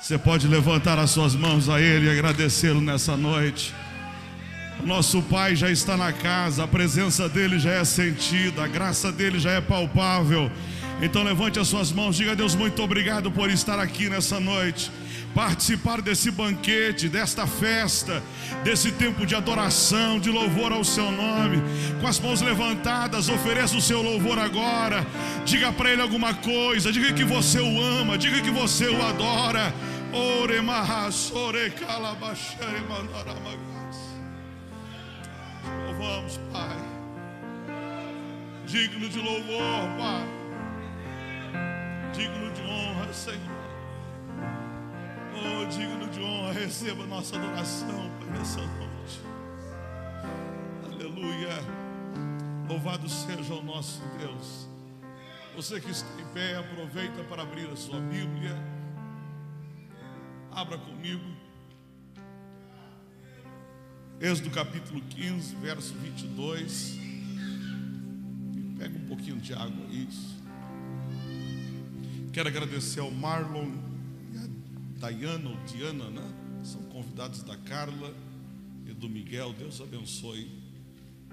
Você pode levantar as suas mãos a Ele e agradecê-lo nessa noite. O nosso Pai já está na casa, a presença dele já é sentida, a graça dele já é palpável. Então levante as suas mãos, diga a Deus muito obrigado por estar aqui nessa noite participar desse banquete, desta festa, desse tempo de adoração, de louvor ao seu nome. Com as mãos levantadas, ofereça o seu louvor agora. Diga para ele alguma coisa, diga que você o ama, diga que você o adora. Louvamos, Pai. Digno de louvor, Pai. Digno de honra, Senhor. Oh, digno de honra, receba nossa adoração, Pai, nessa noite. Aleluia. Louvado seja o nosso Deus. Você que está em pé, aproveita para abrir a sua Bíblia. Abra comigo. Êxodo capítulo 15, verso 22. Pega um pouquinho de água, isso. Quero agradecer ao Marlon Dayana ou Diana, né? São convidados da Carla e do Miguel. Deus abençoe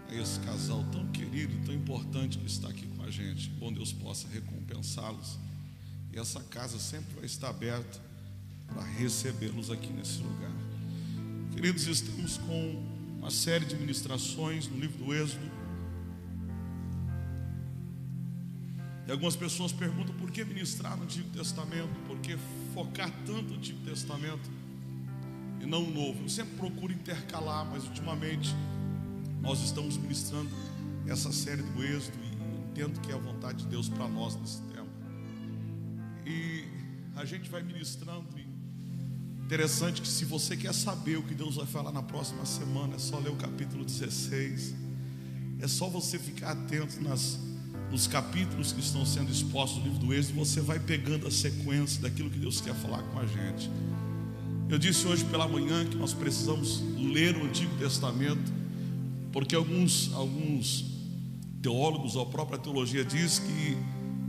a esse casal tão querido, tão importante que está aqui com a gente. Bom Deus possa recompensá-los. E essa casa sempre vai estar aberta para recebê-los aqui nesse lugar. Queridos, estamos com uma série de ministrações no livro do Êxodo. E algumas pessoas perguntam por que ministrar no Antigo Testamento, por que focar tanto no Antigo Testamento e não no Novo. Eu sempre procuro intercalar, mas ultimamente nós estamos ministrando essa série do Êxodo e entendo que é a vontade de Deus para nós nesse tempo. E a gente vai ministrando. interessante que se você quer saber o que Deus vai falar na próxima semana, é só ler o capítulo 16. É só você ficar atento nas nos capítulos que estão sendo expostos no livro do Êxodo, você vai pegando a sequência daquilo que Deus quer falar com a gente. Eu disse hoje pela manhã que nós precisamos ler o Antigo Testamento, porque alguns, alguns teólogos, ou a própria teologia diz que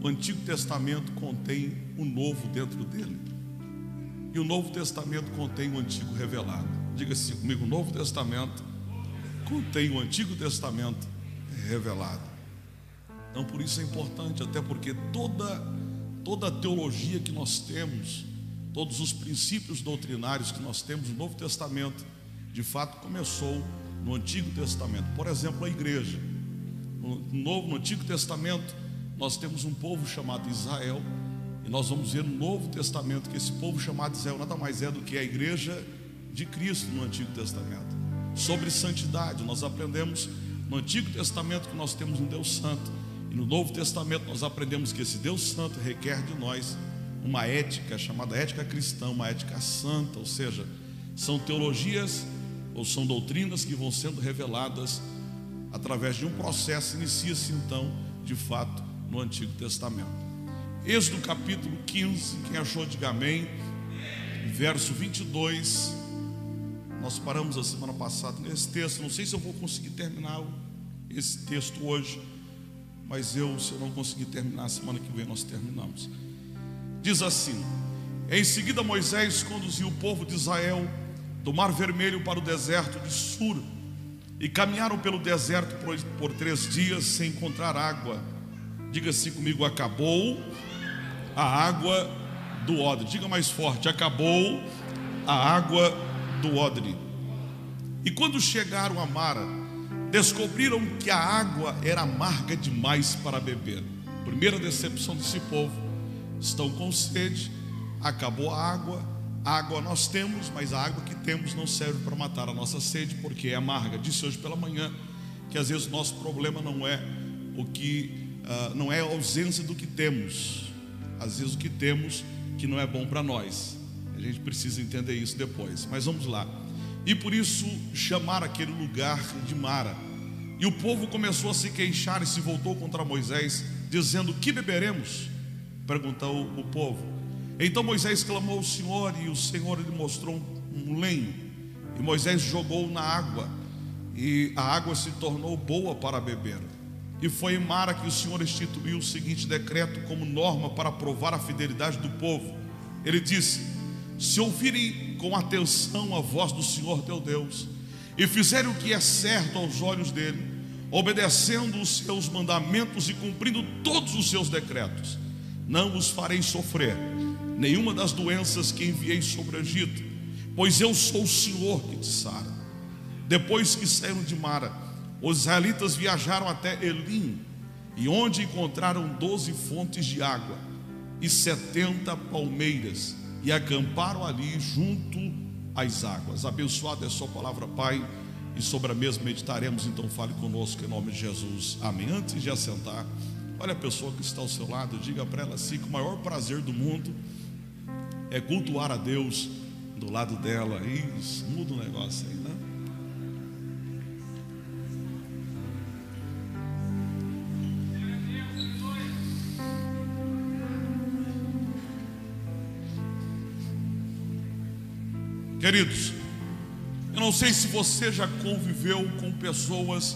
o Antigo Testamento contém o Novo dentro dele. E o Novo Testamento contém o Antigo revelado. Diga-se comigo: o Novo Testamento contém o Antigo Testamento revelado. Então, por isso é importante, até porque toda, toda a teologia que nós temos, todos os princípios doutrinários que nós temos no Novo Testamento, de fato começou no Antigo Testamento. Por exemplo, a igreja. No, Novo, no Antigo Testamento, nós temos um povo chamado Israel, e nós vamos ver no Novo Testamento que esse povo chamado Israel nada mais é do que a igreja de Cristo no Antigo Testamento. Sobre santidade, nós aprendemos no Antigo Testamento que nós temos um Deus Santo e no Novo Testamento nós aprendemos que esse Deus Santo requer de nós uma ética chamada ética cristã, uma ética santa, ou seja, são teologias ou são doutrinas que vão sendo reveladas através de um processo, inicia-se então, de fato, no Antigo Testamento. Êxodo capítulo 15, quem achou, diga amém. Verso 22. Nós paramos a semana passada nesse texto. Não sei se eu vou conseguir terminar esse texto hoje mas eu, se eu não conseguir terminar, semana que vem nós terminamos. Diz assim: Em seguida, Moisés conduziu o povo de Israel do Mar Vermelho para o deserto de Sur e caminharam pelo deserto por, por três dias sem encontrar água. Diga-se comigo: acabou a água do odre. Diga mais forte: acabou a água do odre. E quando chegaram a Mara, descobriram que a água era amarga demais para beber. Primeira decepção desse povo: estão com sede, acabou a água, água nós temos, mas a água que temos não serve para matar a nossa sede, porque é amarga. Disse hoje pela manhã que às vezes o nosso problema não é o que uh, não é a ausência do que temos, às vezes o que temos que não é bom para nós. A gente precisa entender isso depois. Mas vamos lá. E por isso chamar aquele lugar de Mara. E o povo começou a se queixar e se voltou contra Moisés, dizendo: Que beberemos? Perguntou o povo. Então Moisés clamou ao Senhor, e o Senhor lhe mostrou um lenho. E Moisés jogou na água, e a água se tornou boa para beber. E foi em Mara que o Senhor instituiu o seguinte decreto como norma para provar a fidelidade do povo. Ele disse: Se ouvirem com atenção a voz do Senhor teu Deus, e fizerem o que é certo aos olhos dele, obedecendo os seus mandamentos e cumprindo todos os seus decretos, não os farei sofrer nenhuma das doenças que enviei sobre o Egito, pois eu sou o Senhor que te sara. Depois que saíram de Mara, os israelitas viajaram até Elim, e onde encontraram doze fontes de água e setenta palmeiras, e acamparam ali junto às águas. Abençoada é a sua palavra, Pai, e sobre a mesma meditaremos, então fale conosco em nome de Jesus. Amém. Antes de assentar, olha a pessoa que está ao seu lado, diga para ela assim: que o maior prazer do mundo é cultuar a Deus do lado dela. Isso, muda o negócio aí, Queridos, eu não sei se você já conviveu com pessoas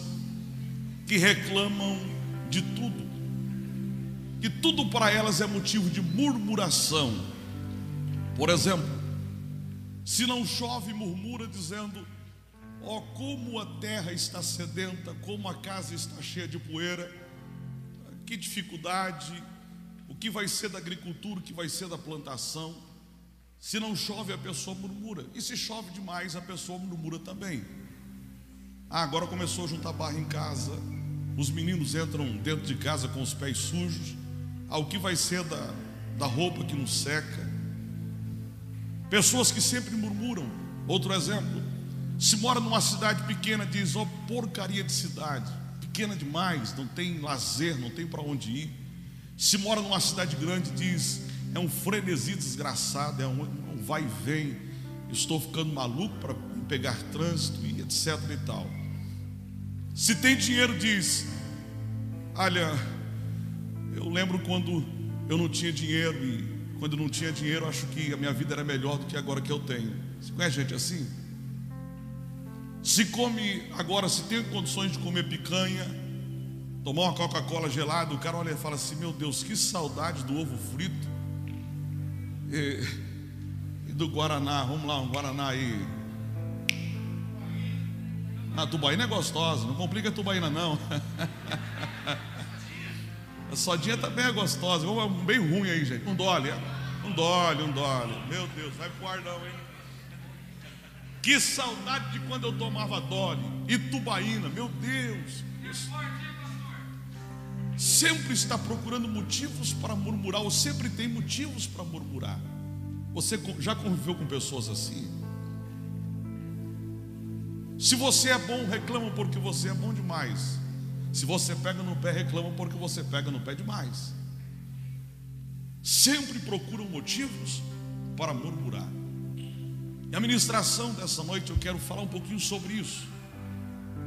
que reclamam de tudo, que tudo para elas é motivo de murmuração. Por exemplo, se não chove, murmura dizendo: Ó, oh, como a terra está sedenta, como a casa está cheia de poeira, que dificuldade, o que vai ser da agricultura, o que vai ser da plantação. Se não chove, a pessoa murmura. E se chove demais, a pessoa murmura também. Ah, agora começou a juntar barro em casa. Os meninos entram dentro de casa com os pés sujos. Ah, o que vai ser da, da roupa que não seca? Pessoas que sempre murmuram. Outro exemplo. Se mora numa cidade pequena, diz: Ó, oh, porcaria de cidade. Pequena demais, não tem lazer, não tem para onde ir. Se mora numa cidade grande, diz: é um frenesi desgraçado, é um, um vai e vem. Estou ficando maluco para pegar trânsito e etc e tal. Se tem dinheiro, diz: Olha, eu lembro quando eu não tinha dinheiro e quando eu não tinha dinheiro, acho que a minha vida era melhor do que agora que eu tenho. Você conhece gente assim? Se come agora, se tem condições de comer picanha, tomar uma Coca-Cola gelada, o cara olha e fala assim: Meu Deus, que saudade do ovo frito e, e do Guaraná. Vamos lá, um Guaraná aí. A tubaína é gostosa, não complica a tubaína não. A sodinha também é gostosa, vamos bem ruim aí, gente. Um dole, um dole, um dole. Meu Deus, vai pro ar não, hein? Que saudade de quando eu tomava dole e tubaína, meu Deus. Isso. Sempre está procurando motivos para murmurar, ou sempre tem motivos para murmurar. Você já conviveu com pessoas assim? Se você é bom, reclama porque você é bom demais. Se você pega no pé, reclama porque você pega no pé demais. Sempre procuram motivos para murmurar. E a ministração dessa noite eu quero falar um pouquinho sobre isso.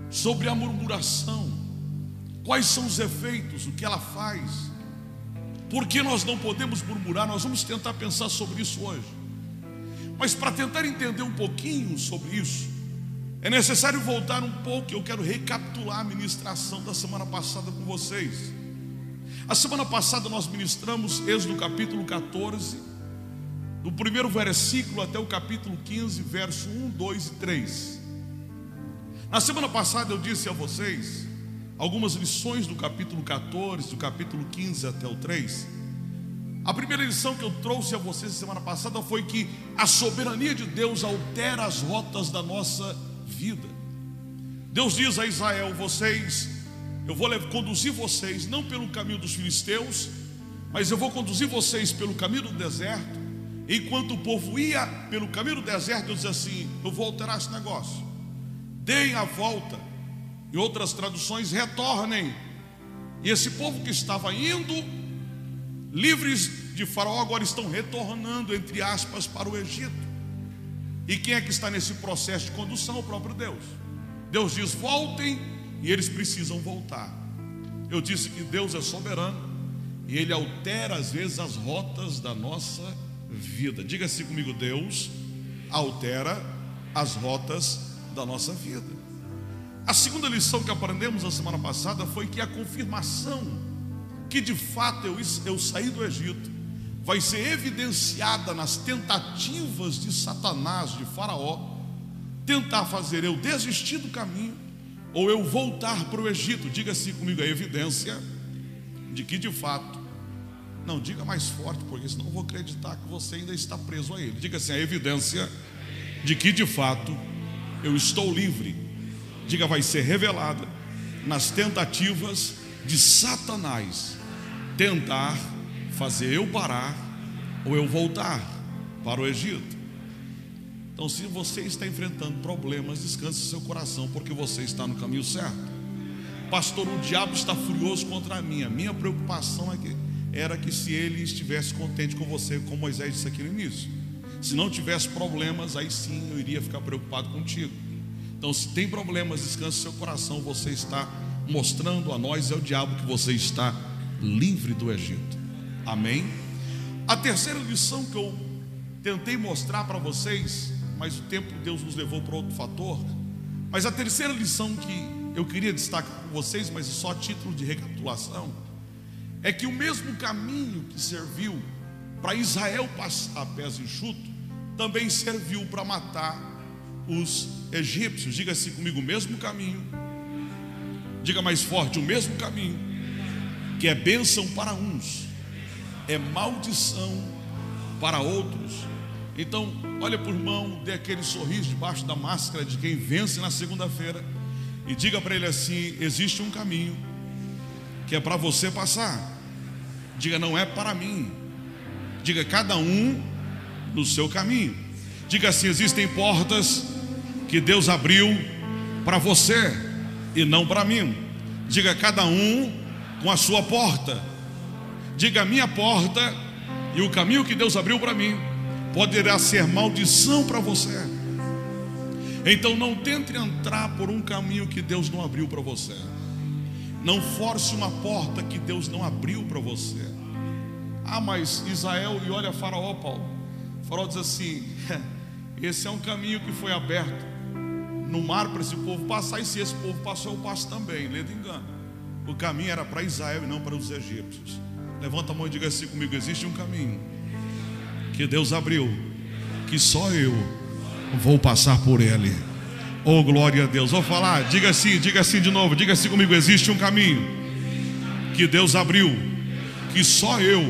Sobre a murmuração. Quais são os efeitos, o que ela faz. Por que nós não podemos murmurar? Nós vamos tentar pensar sobre isso hoje. Mas para tentar entender um pouquinho sobre isso, é necessário voltar um pouco, eu quero recapitular a ministração da semana passada com vocês. A semana passada nós ministramos Êxodo capítulo 14, do primeiro versículo até o capítulo 15, verso 1, 2 e 3. Na semana passada eu disse a vocês algumas lições do capítulo 14, do capítulo 15 até o 3. A primeira lição que eu trouxe a vocês semana passada foi que a soberania de Deus altera as rotas da nossa vida. Deus diz a Israel: vocês, eu vou conduzir vocês não pelo caminho dos filisteus, mas eu vou conduzir vocês pelo caminho do deserto. Enquanto o povo ia pelo caminho do deserto, eu dizia assim: eu vou alterar esse negócio. Deem a volta. Em outras traduções, retornem. E esse povo que estava indo, livres de Faraó, agora estão retornando, entre aspas, para o Egito. E quem é que está nesse processo de condução? O próprio Deus. Deus diz: voltem, e eles precisam voltar. Eu disse que Deus é soberano e Ele altera às vezes as rotas da nossa vida. Diga assim comigo: Deus altera as rotas da nossa vida. A segunda lição que aprendemos na semana passada foi que a confirmação que de fato eu, eu saí do Egito vai ser evidenciada nas tentativas de Satanás, de Faraó, tentar fazer eu desistir do caminho ou eu voltar para o Egito. Diga-se comigo a evidência de que de fato, não diga mais forte, porque senão eu vou acreditar que você ainda está preso a ele. Diga assim: a evidência de que de fato eu estou livre. Diga, vai ser revelada nas tentativas de Satanás tentar fazer eu parar ou eu voltar para o Egito. Então, se você está enfrentando problemas, descanse seu coração, porque você está no caminho certo. Pastor, o diabo está furioso contra mim. A minha preocupação é que, era que se ele estivesse contente com você, como Moisés disse aqui no início. Se não tivesse problemas, aí sim eu iria ficar preocupado contigo. Então, se tem problemas, descanse seu coração. Você está mostrando a nós, é o diabo, que você está livre do Egito. Amém? A terceira lição que eu tentei mostrar para vocês, mas o tempo de Deus nos levou para outro fator. Mas a terceira lição que eu queria destacar com vocês, mas só título de recapitulação, é que o mesmo caminho que serviu para Israel passar pés enxuto, também serviu para matar os egípcios. Diga assim comigo: o mesmo caminho. Diga mais forte: o mesmo caminho, que é bênção para uns, é maldição para outros. Então, olha para o irmão, dê aquele sorriso debaixo da máscara de quem vence na segunda-feira e diga para ele assim: existe um caminho que é para você passar. Diga, não é para mim. Diga, cada um no seu caminho. Diga assim: existem portas que Deus abriu para você e não para mim. Diga, cada um com a sua porta. Diga: a minha porta e o caminho que Deus abriu para mim poderá ser maldição para você. Então não tente entrar por um caminho que Deus não abriu para você. Não force uma porta que Deus não abriu para você. Ah, mas Israel e olha Faraó, Paulo. Faraó diz assim: esse é um caminho que foi aberto no mar para esse povo passar, e se esse povo passou, eu passo também. Lendo engano. O caminho era para Israel e não para os egípcios. Levanta a mão e diga assim comigo: existe um caminho que Deus abriu, que só eu vou passar por ele. Oh, glória a Deus. Vou falar, diga assim, diga assim de novo, diga assim comigo: existe um caminho que Deus abriu, que só eu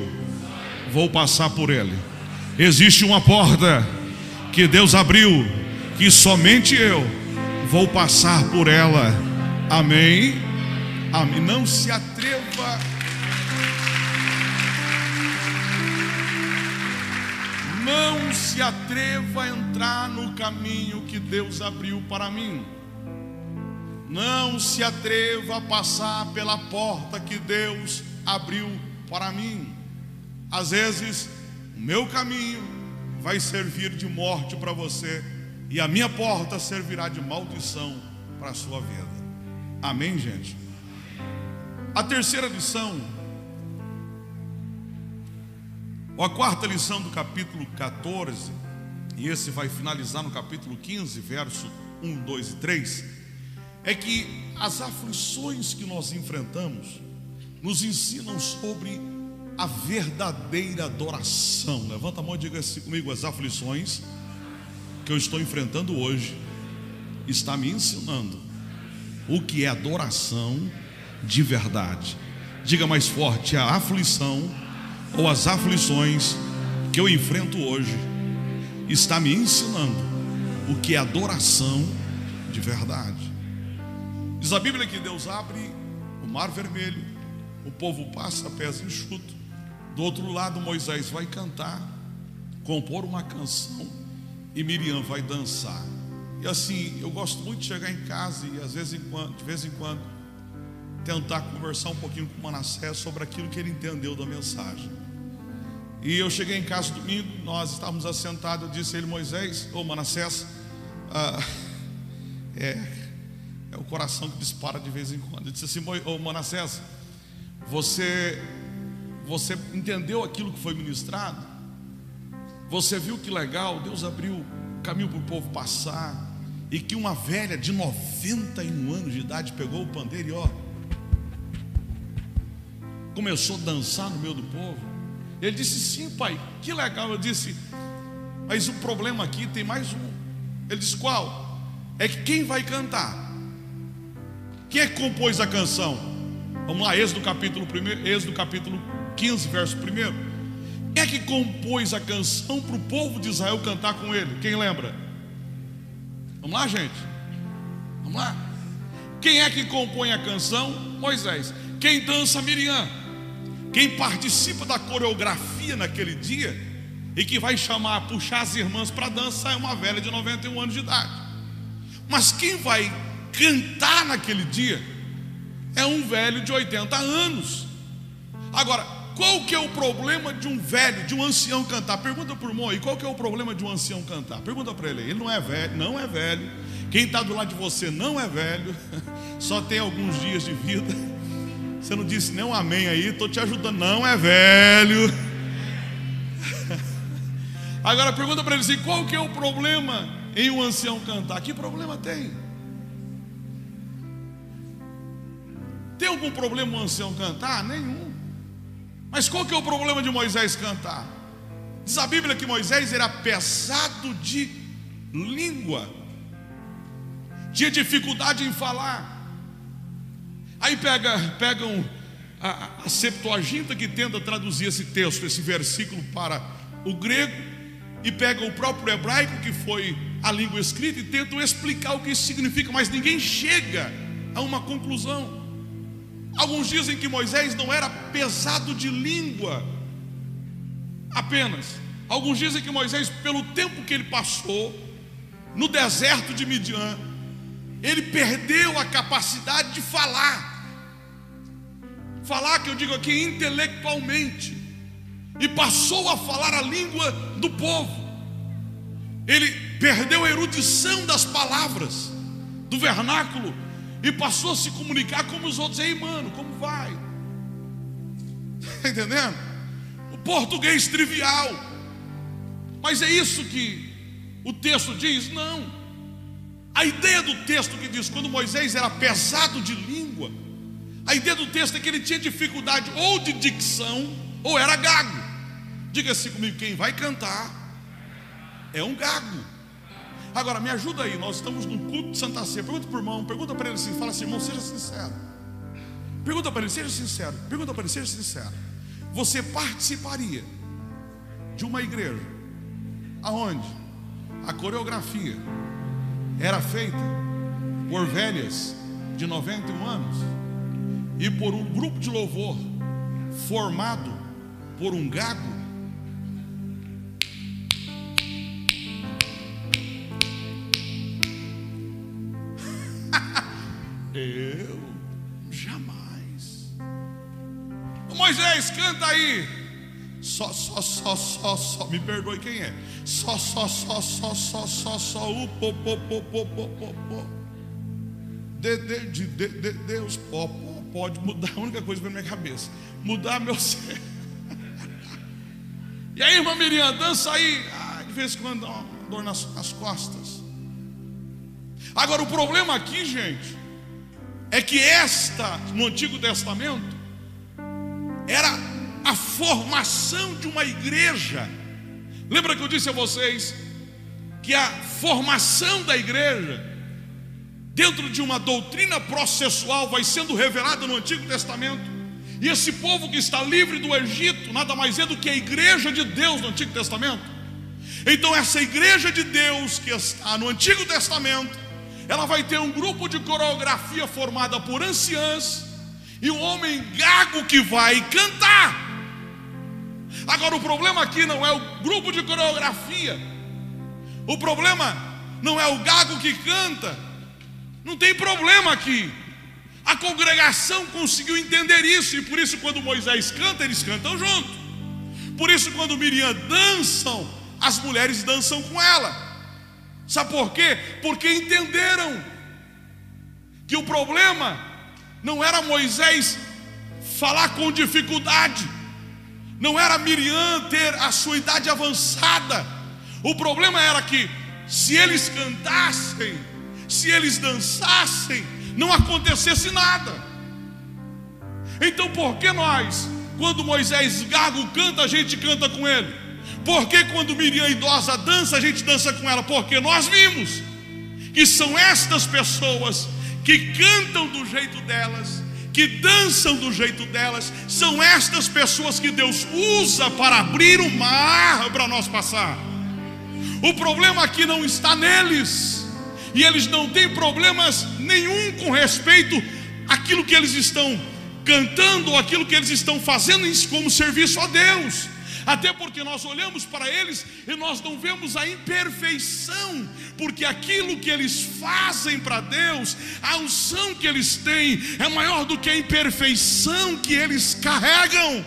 vou passar por ele. Existe uma porta que Deus abriu, que somente eu vou passar por ela. Amém. Amém. Não se atreva não se atreva a entrar no caminho que Deus abriu para mim. Não se atreva a passar pela porta que Deus abriu para mim. Às vezes, o meu caminho vai servir de morte para você e a minha porta servirá de maldição para a sua vida. Amém, gente? A terceira lição a quarta lição do capítulo 14, e esse vai finalizar no capítulo 15, verso 1, 2 e 3, é que as aflições que nós enfrentamos nos ensinam sobre a verdadeira adoração. Levanta a mão e diga assim comigo: as aflições que eu estou enfrentando hoje está me ensinando o que é adoração de verdade. Diga mais forte: a aflição ou as aflições que eu enfrento hoje está me ensinando o que é adoração de verdade. Diz a Bíblia que Deus abre o mar vermelho, o povo passa pés enxuto. Do outro lado, Moisés vai cantar, compor uma canção e Miriam vai dançar. E assim, eu gosto muito de chegar em casa e às vezes, de vez em quando, tentar conversar um pouquinho com Manassés sobre aquilo que ele entendeu da mensagem. E eu cheguei em casa domingo, nós estávamos assentados, eu disse a ele, Moisés, ou Manassés, ah, é, é o coração que dispara de vez em quando. Eu disse assim, ô Manassés, você, você entendeu aquilo que foi ministrado? Você viu que legal, Deus abriu caminho para o povo passar, e que uma velha de 91 anos de idade pegou o pandeiro e ó, começou a dançar no meio do povo. Ele disse: Sim, pai, que legal. Eu disse: Mas o problema aqui tem mais um. Ele disse: Qual? É que quem vai cantar? Quem é que compôs a canção? Vamos lá, Êxodo capítulo 1, Êxodo capítulo 15, verso 1. Quem é que compôs a canção para o povo de Israel cantar com ele? Quem lembra? Vamos lá, gente? Vamos lá. Quem é que compõe a canção? Moisés. Quem dança? Miriam. Quem participa da coreografia naquele dia e que vai chamar, puxar as irmãs para dançar é uma velha de 91 anos de idade. Mas quem vai cantar naquele dia é um velho de 80 anos. Agora, qual que é o problema de um velho, de um ancião cantar? Pergunta para o aí, qual que é o problema de um ancião cantar? Pergunta para ele, ele não é velho, não é velho. Quem está do lado de você não é velho, só tem alguns dias de vida. Você não disse nem um amém aí, estou te ajudando, não é velho. Agora pergunta para ele assim: qual que é o problema em um ancião cantar? Que problema tem? Tem algum problema um ancião cantar? Nenhum. Mas qual que é o problema de Moisés cantar? Diz a Bíblia que Moisés era pesado de língua, tinha dificuldade em falar. Aí pega, pegam a, a Septuaginta que tenta traduzir esse texto, esse versículo para o grego, e pegam o próprio hebraico, que foi a língua escrita, e tentam explicar o que isso significa, mas ninguém chega a uma conclusão. Alguns dizem que Moisés não era pesado de língua apenas. Alguns dizem que Moisés, pelo tempo que ele passou no deserto de Midian, ele perdeu a capacidade de falar. Falar, que eu digo aqui, intelectualmente. E passou a falar a língua do povo. Ele perdeu a erudição das palavras, do vernáculo e passou a se comunicar como os outros. Ei, mano, como vai? Está entendendo? O português trivial. Mas é isso que o texto diz? Não. A ideia do texto que diz quando Moisés era pesado de língua, a ideia do texto é que ele tinha dificuldade ou de dicção ou era gago. Diga assim comigo: quem vai cantar é um gago. Agora, me ajuda aí, nós estamos no culto de Santa Ceia. Pergunta para o irmão, pergunta para ele assim, fala assim, irmão, seja sincero. Pergunta para ele, seja sincero. Pergunta para ele, seja sincero. Você participaria de uma igreja aonde a coreografia era feita por velhas de 91 anos e por um grupo de louvor formado por um gago Eu jamais. Moisés, canta aí. Só, só, só, só, só. Me perdoe quem é. Só, só, só, só, só, só, só. O po, po, po, po, po, po, po. De, de, de, de, de, Deus pó, pó, pode mudar a única coisa na minha cabeça. Mudar meu ser. E aí, irmã Miriam, dança aí. Ah, de vez em quando dá dor nas, nas costas. Agora, o problema aqui, gente, é que esta, no Antigo Testamento, era a formação de uma igreja. Lembra que eu disse a vocês que a formação da igreja, dentro de uma doutrina processual, vai sendo revelada no Antigo Testamento. E esse povo que está livre do Egito, nada mais é do que a igreja de Deus no Antigo Testamento. Então, essa igreja de Deus que está no Antigo Testamento, ela vai ter um grupo de coreografia formada por anciãs e um homem gago que vai cantar. Agora, o problema aqui não é o grupo de coreografia, o problema não é o gago que canta, não tem problema aqui. A congregação conseguiu entender isso, e por isso, quando Moisés canta, eles cantam junto. Por isso, quando Miriam dançam, as mulheres dançam com ela. Sabe por quê? Porque entenderam que o problema não era Moisés falar com dificuldade, não era Miriam ter a sua idade avançada. O problema era que se eles cantassem, se eles dançassem, não acontecesse nada. Então, por que nós, quando Moisés gago canta, a gente canta com ele? Por que quando Miriam idosa dança, a gente dança com ela? Porque nós vimos que são estas pessoas que cantam do jeito delas, que dançam do jeito delas, são estas pessoas que Deus usa para abrir o mar para nós passar. O problema aqui não está neles, e eles não têm problemas nenhum com respeito àquilo que eles estão cantando, ou aquilo que eles estão fazendo como serviço a Deus até porque nós olhamos para eles e nós não vemos a imperfeição, porque aquilo que eles fazem para Deus, a unção que eles têm, é maior do que a imperfeição que eles carregam.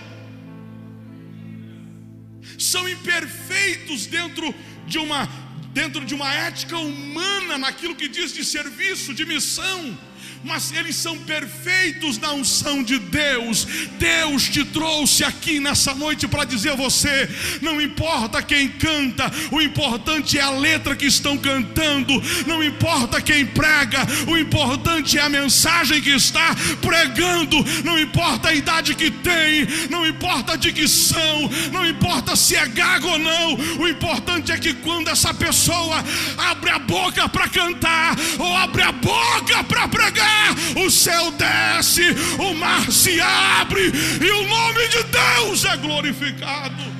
São imperfeitos dentro de uma dentro de uma ética humana naquilo que diz de serviço, de missão mas eles são perfeitos na unção de Deus. Deus te trouxe aqui nessa noite para dizer a você: não importa quem canta, o importante é a letra que estão cantando, não importa quem prega, o importante é a mensagem que está pregando, não importa a idade que tem, não importa a dicção, não importa se é gago ou não, o importante é que quando essa pessoa abre a boca para cantar ou abre a boca para pregar, o céu desce, o mar se abre e o nome de Deus é glorificado.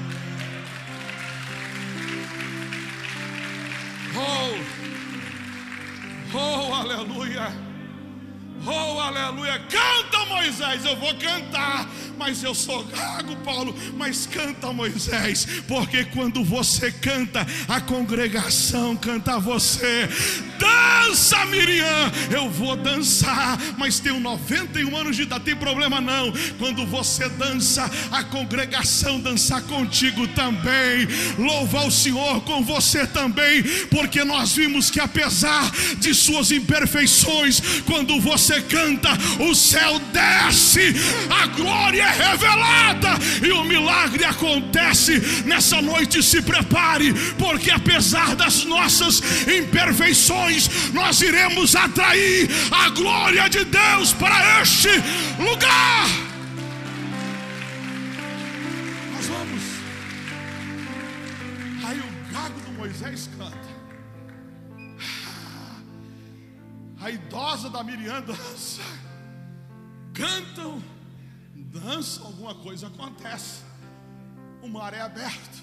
Oh, oh, aleluia. Oh, aleluia. Canta, Moisés. Eu vou cantar. Mas eu sou gago, Paulo. Mas canta, Moisés. Porque quando você canta, a congregação canta você. Dança, Miriam. Eu vou dançar. Mas tenho 91 anos de idade. Tem problema não. Quando você dança, a congregação dança contigo também. Louva o Senhor com você também. Porque nós vimos que apesar de suas imperfeições, quando você você canta, o céu desce, a glória é revelada e o milagre acontece. Nessa noite se prepare, porque apesar das nossas imperfeições, nós iremos atrair a glória de Deus para este lugar. Nós vamos. Aí o gago do Moisés canta. A idosa da Miriam dança, cantam, dançam, alguma coisa acontece, o mar é aberto,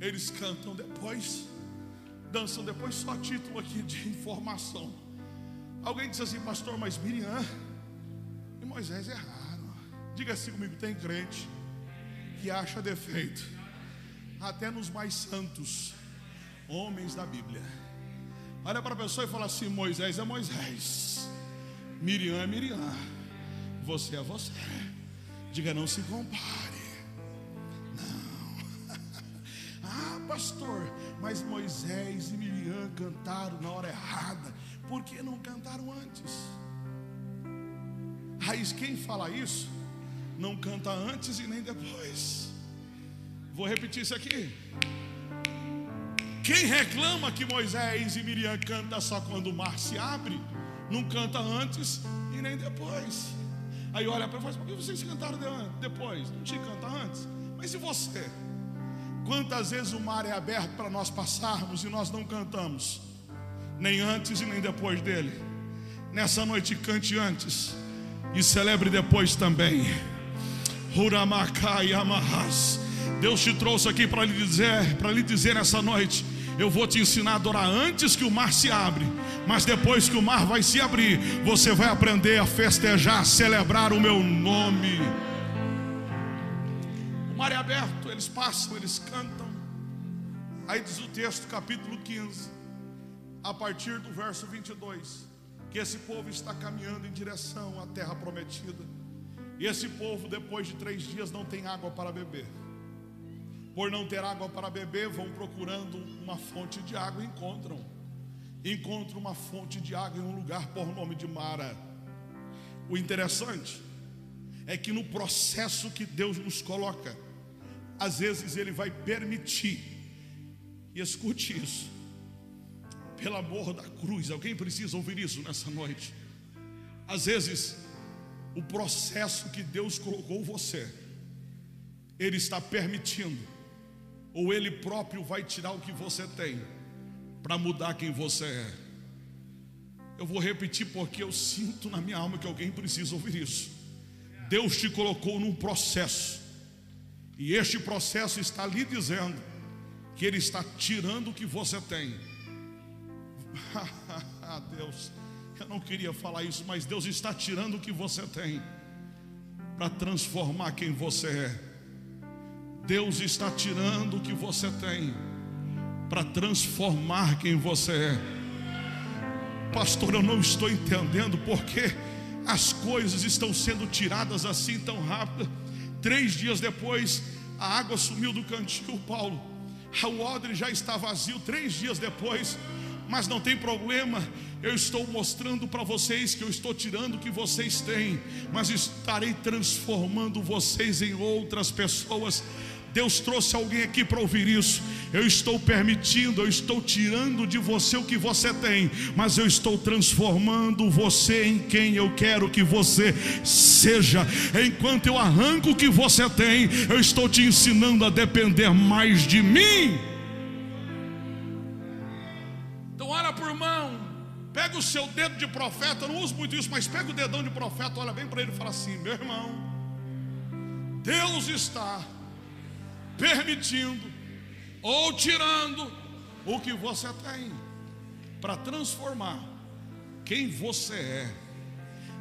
eles cantam depois, dançam depois, só título aqui de informação. Alguém disse assim, pastor, mas Miriam e Moisés erraram. Diga assim comigo: tem crente que acha defeito, até nos mais santos homens da Bíblia. Olha para a pessoa e fala assim: Moisés é Moisés, Miriam é Miriam, você é você. Diga, não se compare. Não. ah, pastor, mas Moisés e Miriam cantaram na hora errada. Por que não cantaram antes? Raiz, quem fala isso, não canta antes e nem depois. Vou repetir isso aqui. Quem reclama que Moisés e Miriam cantam só quando o mar se abre, não canta antes e nem depois. Aí olha para você, por que vocês cantaram depois? Não tinha que cantar antes? Mas e você? Quantas vezes o mar é aberto para nós passarmos e nós não cantamos? Nem antes e nem depois dele. Nessa noite cante antes e celebre depois também. Huramakai Amahas. Deus te trouxe aqui para lhe dizer, para lhe dizer nessa noite eu vou te ensinar a adorar antes que o mar se abre, mas depois que o mar vai se abrir, você vai aprender a festejar, a celebrar o meu nome. O mar é aberto, eles passam, eles cantam. Aí diz o texto, capítulo 15, a partir do verso 22, que esse povo está caminhando em direção à terra prometida. E esse povo, depois de três dias, não tem água para beber por não ter água para beber, vão procurando uma fonte de água e encontram. Encontram uma fonte de água em um lugar por nome de Mara. O interessante é que no processo que Deus nos coloca, às vezes Ele vai permitir, e escute isso, pelo amor da cruz. Alguém precisa ouvir isso nessa noite. Às vezes, o processo que Deus colocou você, Ele está permitindo, ou Ele próprio vai tirar o que você tem, para mudar quem você é. Eu vou repetir porque eu sinto na minha alma que alguém precisa ouvir isso. Deus te colocou num processo, e este processo está lhe dizendo que Ele está tirando o que você tem. Deus, eu não queria falar isso, mas Deus está tirando o que você tem para transformar quem você é. Deus está tirando o que você tem para transformar quem você é. Pastor, eu não estou entendendo porque as coisas estão sendo tiradas assim tão rápido. Três dias depois, a água sumiu do cantil, Paulo. O odre já está vazio. Três dias depois, mas não tem problema, eu estou mostrando para vocês que eu estou tirando o que vocês têm, mas estarei transformando vocês em outras pessoas. Deus trouxe alguém aqui para ouvir isso. Eu estou permitindo, eu estou tirando de você o que você tem, mas eu estou transformando você em quem eu quero que você seja. Enquanto eu arranco o que você tem, eu estou te ensinando a depender mais de mim. Então, olha por mão, pega o seu dedo de profeta. Eu não uso muito isso, mas pega o dedão de profeta, olha bem para ele e fala assim: meu irmão, Deus está permitindo ou tirando o que você tem para transformar quem você é.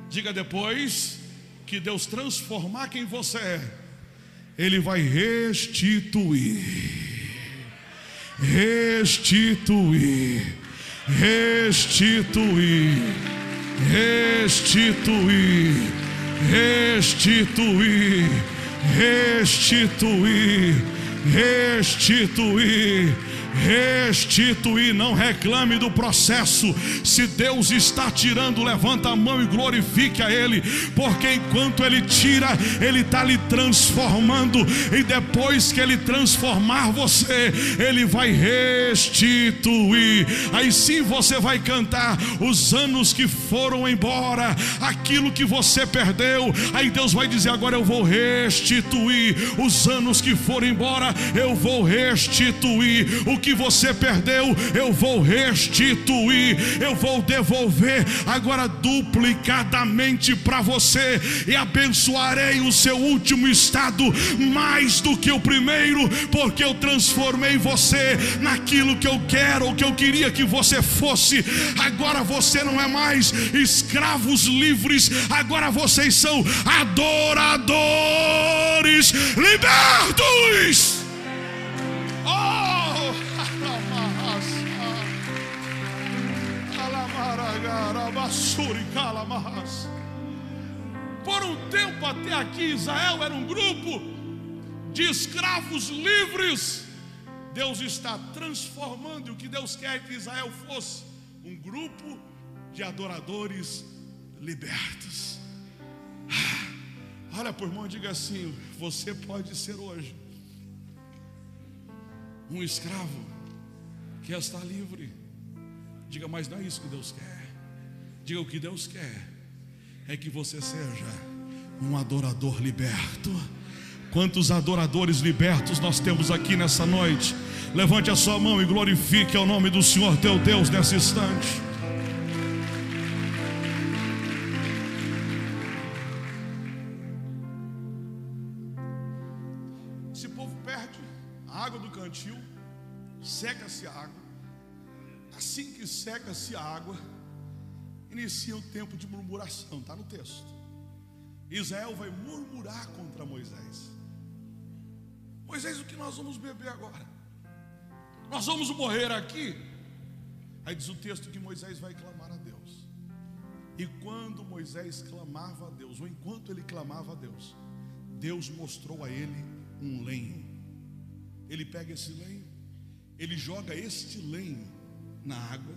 Diga depois que Deus transformar quem você é, Ele vai restituir, restituir, restituir, restituir, restituir restituir, restituir restituir, não reclame do processo. Se Deus está tirando, levanta a mão e glorifique a Ele, porque enquanto Ele tira, Ele está lhe transformando, e depois que Ele transformar você, Ele vai restituir. Aí sim você vai cantar os anos que foram embora, aquilo que você perdeu. Aí Deus vai dizer: agora eu vou restituir os anos que foram embora, eu vou restituir o que você perdeu, eu vou restituir, eu vou devolver agora duplicadamente para você e abençoarei o seu último estado mais do que o primeiro, porque eu transformei você naquilo que eu quero, o que eu queria que você fosse. Agora você não é mais escravos livres, agora vocês são adoradores libertos. Por um tempo até aqui, Israel era um grupo de escravos livres. Deus está transformando, o que Deus quer que Israel fosse um grupo de adoradores libertos. Ah, olha por irmão, diga assim: você pode ser hoje um escravo que está livre. Diga, mas não é isso que Deus quer. Diga o que Deus quer é que você seja um adorador liberto. Quantos adoradores libertos nós temos aqui nessa noite? Levante a sua mão e glorifique ao nome do Senhor teu Deus nesse instante. Esse povo perde a água do cantil, seca-se a água. Assim que seca-se a água, inicia o tempo de murmuração, está no texto. Israel vai murmurar contra Moisés. Moisés, o que nós vamos beber agora? Nós vamos morrer aqui. Aí diz o texto que Moisés vai clamar a Deus. E quando Moisés clamava a Deus, ou enquanto ele clamava a Deus, Deus mostrou a ele um lenho. Ele pega esse lenho, ele joga este lenho na água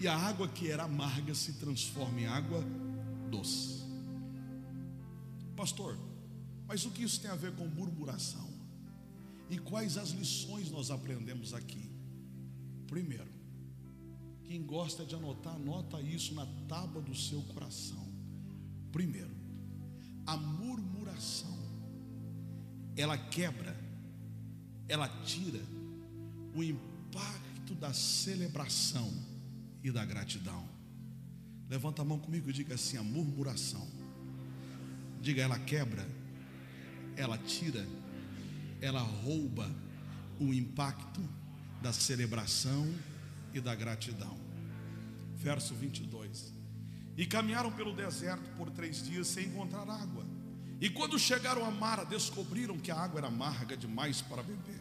e a água que era amarga se transforma em água doce. Pastor, mas o que isso tem a ver com murmuração? E quais as lições nós aprendemos aqui? Primeiro, Quem gosta de anotar, anota isso na tábua do seu coração. Primeiro, a murmuração, ela quebra, ela tira o impacto da celebração e da gratidão. Levanta a mão comigo e diga assim: a murmuração. Diga, ela quebra, ela tira, ela rouba o impacto da celebração e da gratidão. Verso 22. E caminharam pelo deserto por três dias sem encontrar água. E quando chegaram a Mara, descobriram que a água era amarga demais para beber.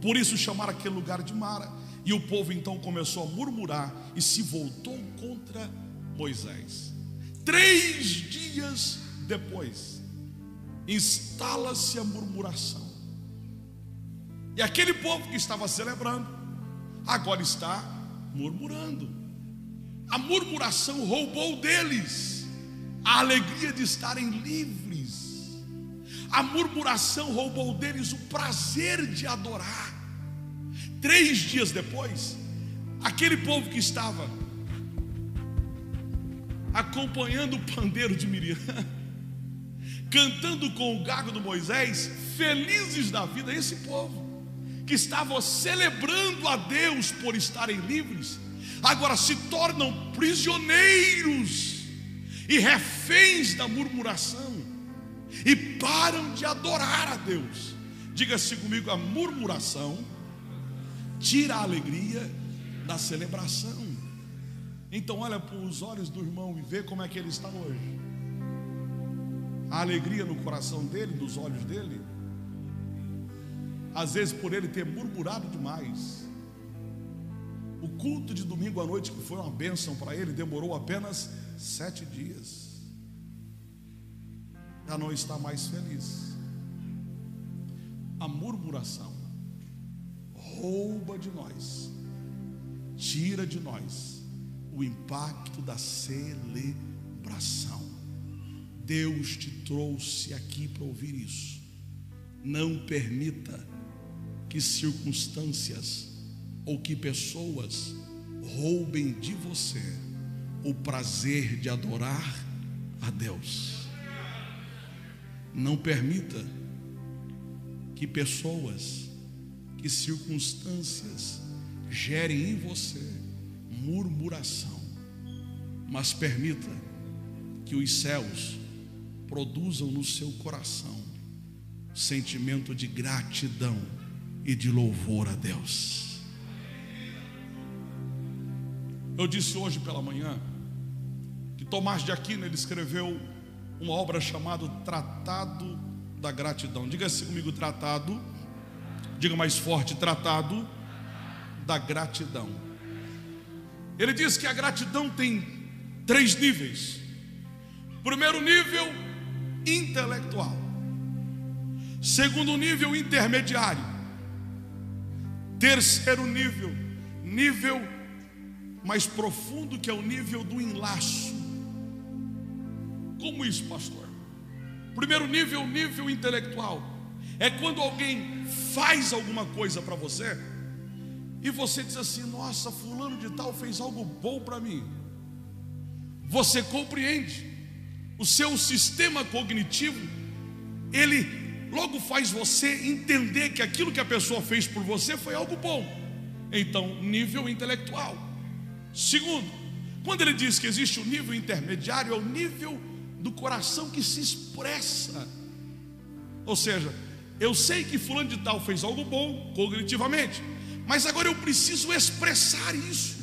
Por isso chamaram aquele lugar de Mara. E o povo então começou a murmurar e se voltou contra Moisés. Três dias depois, instala-se a murmuração. E aquele povo que estava celebrando, agora está murmurando. A murmuração roubou deles a alegria de estarem livres. A murmuração roubou deles o prazer de adorar. Três dias depois, aquele povo que estava acompanhando o pandeiro de Miriam, cantando com o gago do Moisés, felizes da vida, esse povo que estavam celebrando a Deus por estarem livres, agora se tornam prisioneiros e reféns da murmuração e param de adorar a Deus. Diga-se comigo: a murmuração tira a alegria da celebração. Então, olha para os olhos do irmão e vê como é que ele está hoje. A alegria no coração dele, dos olhos dele, às vezes por ele ter murmurado demais. O culto de domingo à noite, que foi uma bênção para ele, demorou apenas sete dias. Já não está mais feliz. A murmuração rouba de nós, tira de nós o impacto da celebração. Deus te trouxe aqui para ouvir isso. Não permita que circunstâncias ou que pessoas roubem de você o prazer de adorar a Deus. Não permita que pessoas, que circunstâncias gerem em você murmuração, mas permita que os céus produzam no seu coração sentimento de gratidão e de louvor a Deus. Eu disse hoje pela manhã que Tomás de Aquino ele escreveu uma obra chamada Tratado da Gratidão. Diga-se comigo, tratado. Diga mais forte, tratado da gratidão. Ele diz que a gratidão tem três níveis. Primeiro nível, intelectual. Segundo nível, intermediário. Terceiro nível, nível mais profundo, que é o nível do enlaço. Como isso, pastor? Primeiro nível, nível intelectual. É quando alguém faz alguma coisa para você e você diz assim: Nossa, Fulano de Tal fez algo bom para mim. Você compreende, o seu sistema cognitivo, ele logo faz você entender que aquilo que a pessoa fez por você foi algo bom. Então, nível intelectual. Segundo, quando ele diz que existe o nível intermediário, é o nível do coração que se expressa. Ou seja, eu sei que fulano de tal fez algo bom cognitivamente, mas agora eu preciso expressar isso.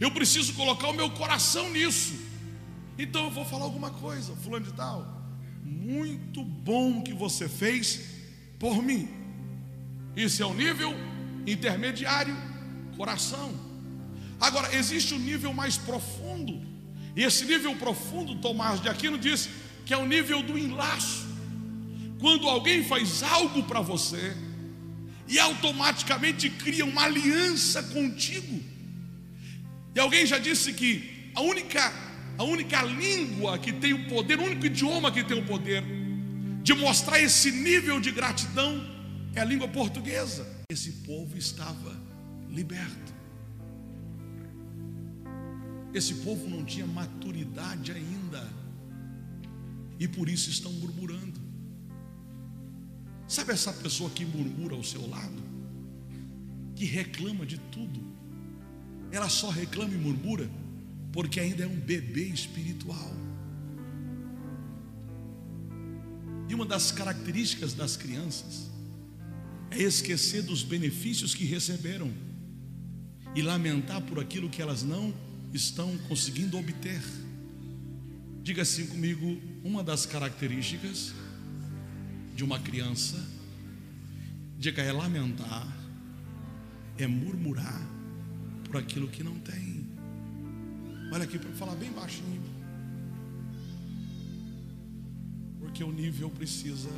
Eu preciso colocar o meu coração nisso. Então eu vou falar alguma coisa, fulano de tal muito bom que você fez por mim. Isso é o nível intermediário, coração. Agora, existe o um nível mais profundo. E esse nível profundo, Tomás de Aquino diz que é o nível do enlaço. Quando alguém faz algo para você e automaticamente cria uma aliança contigo. E alguém já disse que a única a única língua que tem o poder, o único idioma que tem o poder de mostrar esse nível de gratidão é a língua portuguesa. Esse povo estava liberto. Esse povo não tinha maturidade ainda. E por isso estão murmurando. Sabe essa pessoa que murmura ao seu lado? Que reclama de tudo. Ela só reclama e murmura porque ainda é um bebê espiritual. E uma das características das crianças é esquecer dos benefícios que receberam e lamentar por aquilo que elas não estão conseguindo obter. Diga assim comigo: uma das características de uma criança, diga é lamentar, é murmurar por aquilo que não tem. Olha aqui para falar bem baixinho, porque o nível precisa,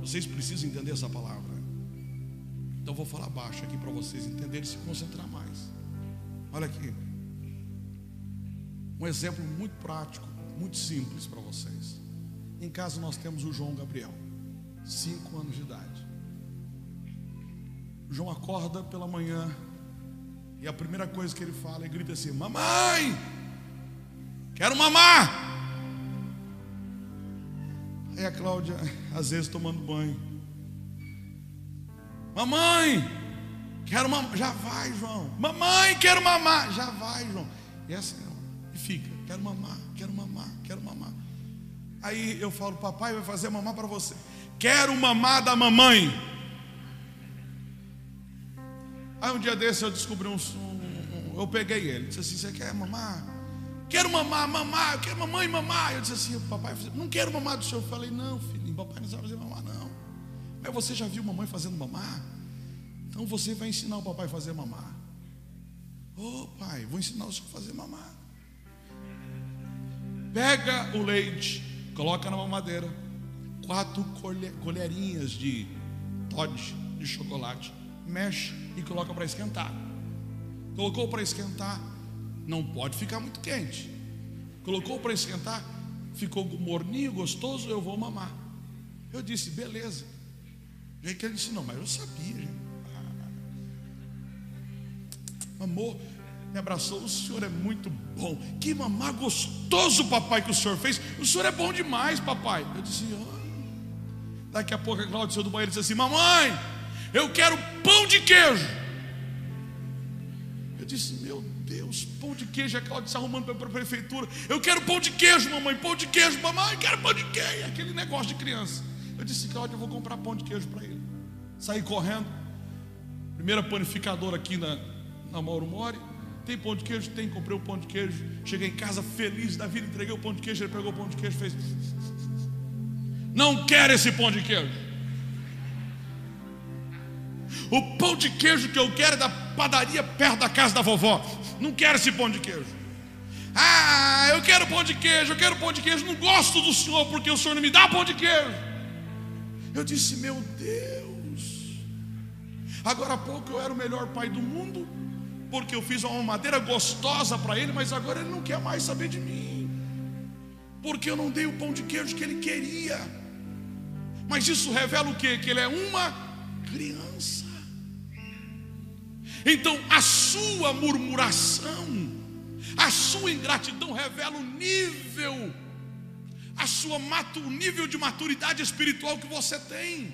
vocês precisam entender essa palavra. Então vou falar baixo aqui para vocês entenderem e se concentrar mais. Olha aqui. Um exemplo muito prático, muito simples para vocês. Em casa nós temos o João Gabriel, cinco anos de idade. O João acorda pela manhã e a primeira coisa que ele fala, ele grita assim: Mamãe, quero mamar. Aí a Cláudia, às vezes tomando banho, Mamãe, quero mamar. Já vai, João. Mamãe, quero mamar. Já vai, João. E assim, e fica. Quero mamar, quero mamar, quero mamar. Aí eu falo, papai vai fazer mamar para você. Quero mamar da mamãe. Aí um dia desse eu descobri um, um, um eu peguei ele, disse assim: Você quer mamar? Quero mamar, mamar, eu quero mamãe mamar. Eu disse assim: Papai, não quero mamar do senhor. Eu falei: Não, filho, papai não sabe fazer mamar, não. Mas você já viu mamãe fazendo mamar? Então você vai ensinar o papai a fazer mamar. Ô oh, pai, vou ensinar o senhor a fazer mamar. Pega o leite, coloca na mamadeira, quatro colherinhas de Todd de chocolate, mexe e coloca para esquentar. Colocou para esquentar, não pode ficar muito quente. Colocou para esquentar, ficou morninho, gostoso, eu vou mamar. Eu disse, beleza. E ele disse, não, mas eu sabia, gente. Ah, amor, me abraçou, o senhor é muito bom. Que mamar gostoso, papai, que o senhor fez. O senhor é bom demais, papai. Eu disse, oh. daqui a pouco a Cláudia saiu do banheiro e disse assim: Mamãe, eu quero pão de queijo. Eu disse, meu Deus, pão de queijo. A Cláudia se arrumando para a prefeitura. Eu quero pão de queijo, mamãe, pão de queijo, mamãe, quero pão de queijo. Aquele negócio de criança. Eu disse, Cláudia, eu vou comprar pão de queijo para ele. Saí correndo. Primeira panificadora aqui na, na Mauro Mori. Tem pão de queijo? Tem. Comprei o pão de queijo. Cheguei em casa feliz da vida, entreguei o pão de queijo. Ele pegou o pão de queijo e fez. Não quero esse pão de queijo. O pão de queijo que eu quero é da padaria perto da casa da vovó. Não quero esse pão de queijo. Ah, eu quero pão de queijo, eu quero pão de queijo. Não gosto do senhor porque o senhor não me dá pão de queijo. Eu disse, meu Deus. Agora há pouco eu era o melhor pai do mundo, porque eu fiz uma madeira gostosa para ele, mas agora ele não quer mais saber de mim, porque eu não dei o pão de queijo que ele queria. Mas isso revela o que? Que ele é uma criança. Então a sua murmuração, a sua ingratidão revela o nível a sua o nível de maturidade espiritual que você tem.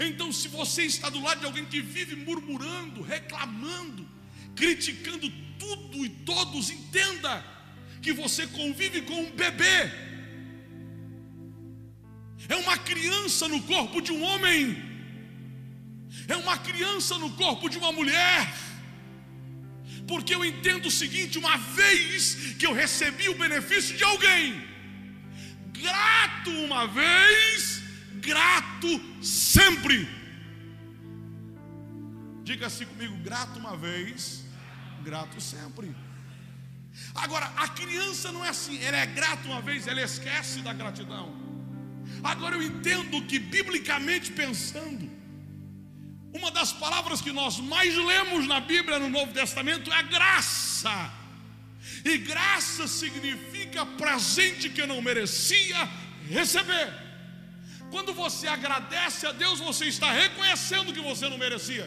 Então, se você está do lado de alguém que vive murmurando, reclamando, criticando tudo e todos, entenda que você convive com um bebê. É uma criança no corpo de um homem. É uma criança no corpo de uma mulher. Porque eu entendo o seguinte: uma vez que eu recebi o benefício de alguém, grato uma vez, grato sempre. Diga assim comigo: grato uma vez, grato sempre. Agora, a criança não é assim, ela é grata uma vez, ela esquece da gratidão. Agora eu entendo que, biblicamente pensando, uma das palavras que nós mais lemos na Bíblia no Novo Testamento é graça. E graça significa presente que eu não merecia receber. Quando você agradece a Deus, você está reconhecendo que você não merecia.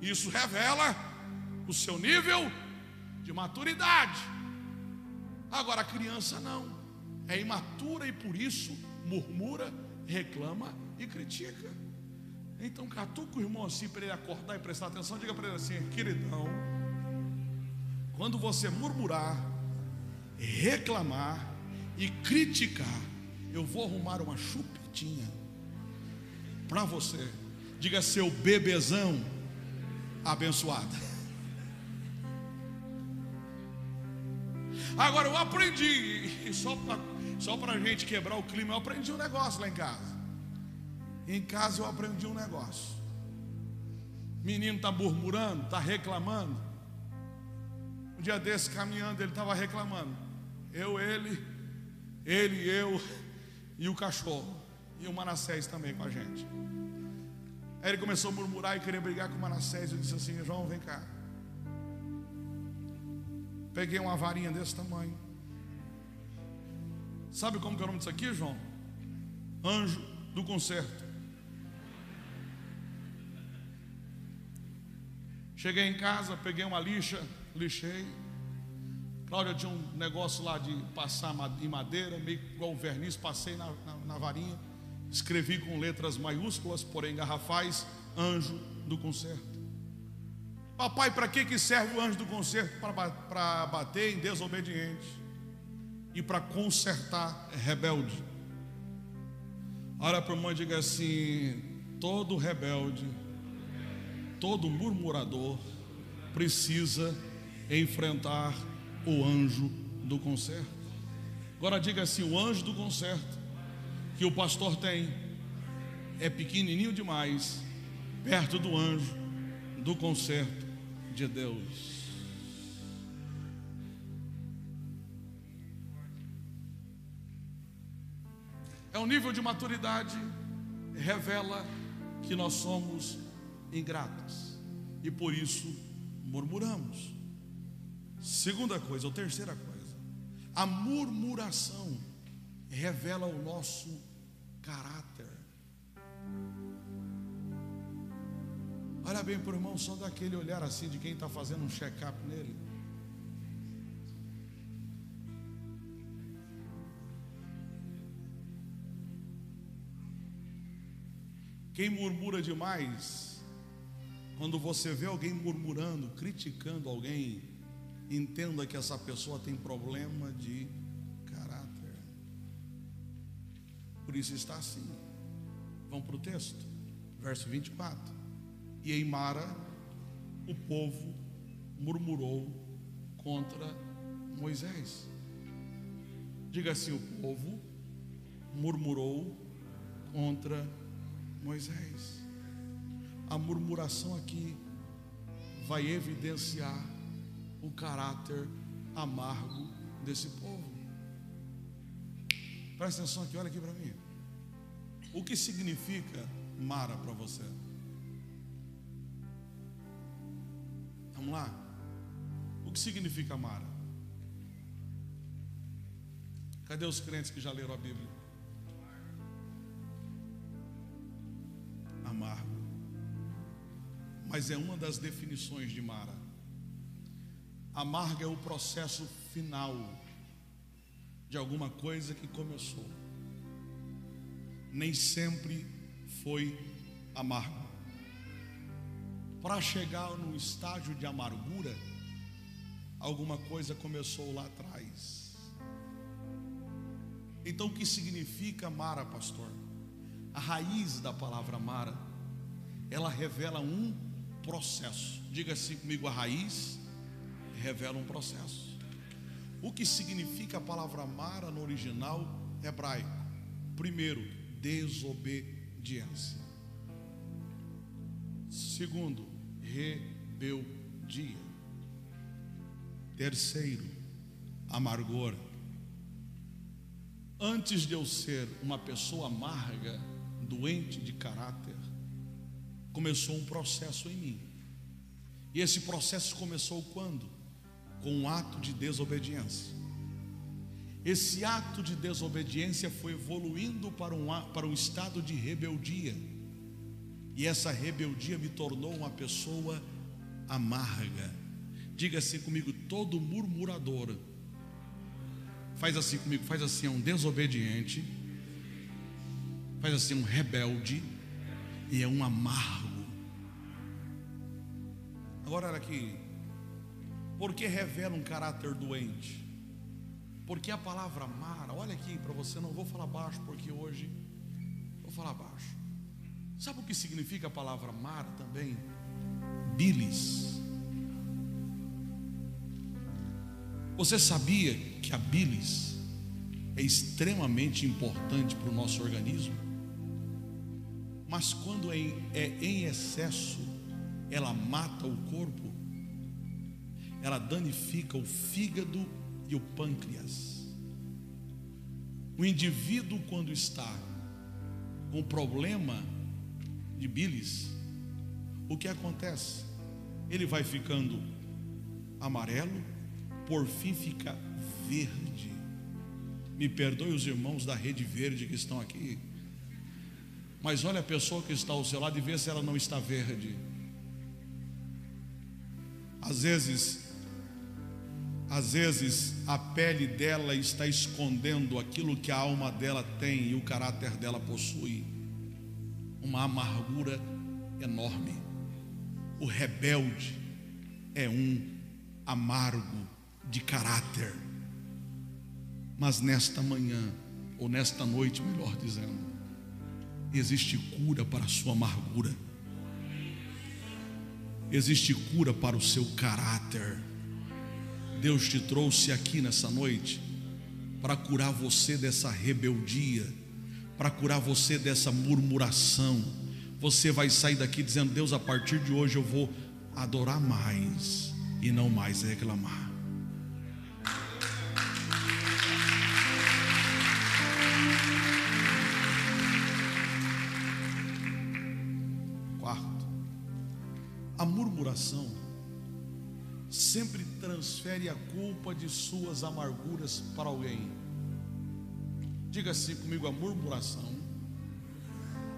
Isso revela o seu nível de maturidade. Agora a criança não, é imatura e por isso murmura, reclama e critica. Então catuca o irmão assim para ele acordar e prestar atenção, diga para ele assim, queridão, quando você murmurar, reclamar e criticar, eu vou arrumar uma chupetinha para você. Diga seu bebezão abençoado. Agora eu aprendi, só para só a gente quebrar o clima, eu aprendi um negócio lá em casa. Em casa eu aprendi um negócio. Menino está murmurando, está reclamando. Um dia desse caminhando, ele estava reclamando. Eu, ele, ele, eu e o cachorro. E o Manassés também com a gente. Aí ele começou a murmurar e querer brigar com o Manassés. Eu disse assim: João, vem cá. Peguei uma varinha desse tamanho. Sabe como que é o nome disso aqui, João? Anjo do concerto. Cheguei em casa, peguei uma lixa, lixei. Cláudia tinha um negócio lá de passar em madeira, meio igual um verniz, passei na, na, na varinha. Escrevi com letras maiúsculas, porém garrafais, anjo do concerto. Papai, para que, que serve o anjo do concerto? Para bater em desobediente e para consertar rebelde. Olha para o irmão e diga assim: todo rebelde, todo murmurador precisa enfrentar o anjo do concerto. Agora diga assim: o anjo do concerto que o pastor tem é pequenininho demais perto do anjo do concerto de Deus. É um nível de maturidade revela que nós somos ingratos e por isso murmuramos. Segunda coisa, ou terceira coisa, a murmuração revela o nosso caráter. Olha bem para o irmão, só daquele olhar assim de quem está fazendo um check-up nele. Quem murmura demais, quando você vê alguém murmurando, criticando alguém, entenda que essa pessoa tem problema de Por isso está assim. Vamos para o texto, verso 24. E em Mara, o povo murmurou contra Moisés. Diga assim: o povo murmurou contra Moisés. A murmuração aqui vai evidenciar o caráter amargo desse povo. Presta atenção aqui, olha aqui para mim. O que significa Mara para você? Vamos lá. O que significa Mara? Cadê os crentes que já leram a Bíblia? Amargo. Mas é uma das definições de Mara. Amarga é o processo final de alguma coisa que começou. Nem sempre foi amargo. Para chegar no estágio de amargura, alguma coisa começou lá atrás. Então, o que significa Mara, pastor? A raiz da palavra Mara, ela revela um processo. Diga assim comigo: a raiz revela um processo. O que significa a palavra Mara no original hebraico? Primeiro, desobediência. Segundo, rebeldia. Terceiro, amargor. Antes de eu ser uma pessoa amarga, doente de caráter, começou um processo em mim. E esse processo começou quando? com um ato de desobediência. Esse ato de desobediência foi evoluindo para um, para um estado de rebeldia, e essa rebeldia me tornou uma pessoa amarga. Diga assim comigo: todo murmurador. Faz assim comigo, faz assim, é um desobediente. Faz assim, um rebelde. E é um amargo. Agora olha aqui. Porque revela um caráter doente? Porque a palavra amar, olha aqui para você, não vou falar baixo, porque hoje vou falar baixo. Sabe o que significa a palavra amar também? Bilis. Você sabia que a bilis é extremamente importante para o nosso organismo? Mas quando é em excesso, ela mata o corpo, ela danifica o fígado e o pâncreas. O indivíduo, quando está com problema de bilis, o que acontece? Ele vai ficando amarelo, por fim fica verde. Me perdoe os irmãos da rede verde que estão aqui. Mas olha a pessoa que está ao seu lado e vê se ela não está verde. Às vezes, às vezes a pele dela está escondendo aquilo que a alma dela tem e o caráter dela possui. Uma amargura enorme. O rebelde é um amargo de caráter. Mas nesta manhã, ou nesta noite, melhor dizendo, existe cura para a sua amargura existe cura para o seu caráter. Deus te trouxe aqui nessa noite para curar você dessa rebeldia, para curar você dessa murmuração. Você vai sair daqui dizendo: Deus, a partir de hoje eu vou adorar mais e não mais reclamar. murmuração sempre transfere a culpa de suas amarguras para alguém. Diga assim comigo: a murmuração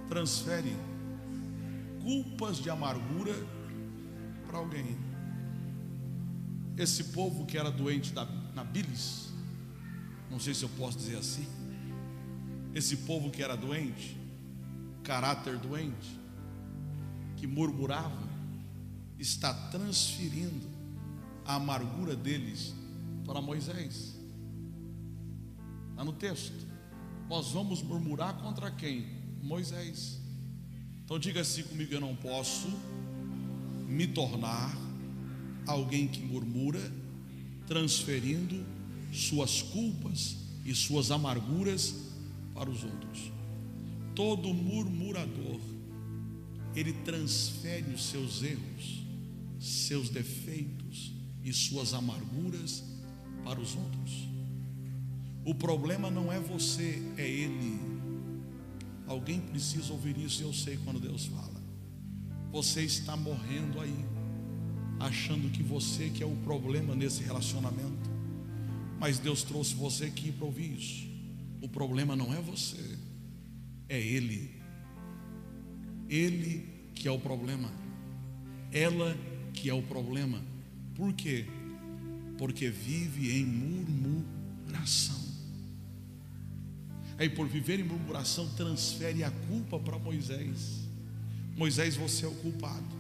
transfere culpas de amargura para alguém. Esse povo que era doente da, na bilis, não sei se eu posso dizer assim, esse povo que era doente, caráter doente, que murmurava, está transferindo a amargura deles para Moisés. Está no texto. Nós vamos murmurar contra quem? Moisés. Então diga assim comigo: eu não posso me tornar alguém que murmura, transferindo suas culpas e suas amarguras para os outros. Todo murmurador, ele transfere os seus erros seus defeitos e suas amarguras para os outros. O problema não é você, é Ele. Alguém precisa ouvir isso e eu sei quando Deus fala. Você está morrendo aí, achando que você que é o problema nesse relacionamento. Mas Deus trouxe você aqui para ouvir isso. O problema não é você, é Ele. Ele que é o problema. Ela que é o problema. Por quê? Porque vive em murmuração. Aí, por viver em murmuração, transfere a culpa para Moisés. Moisés, você é o culpado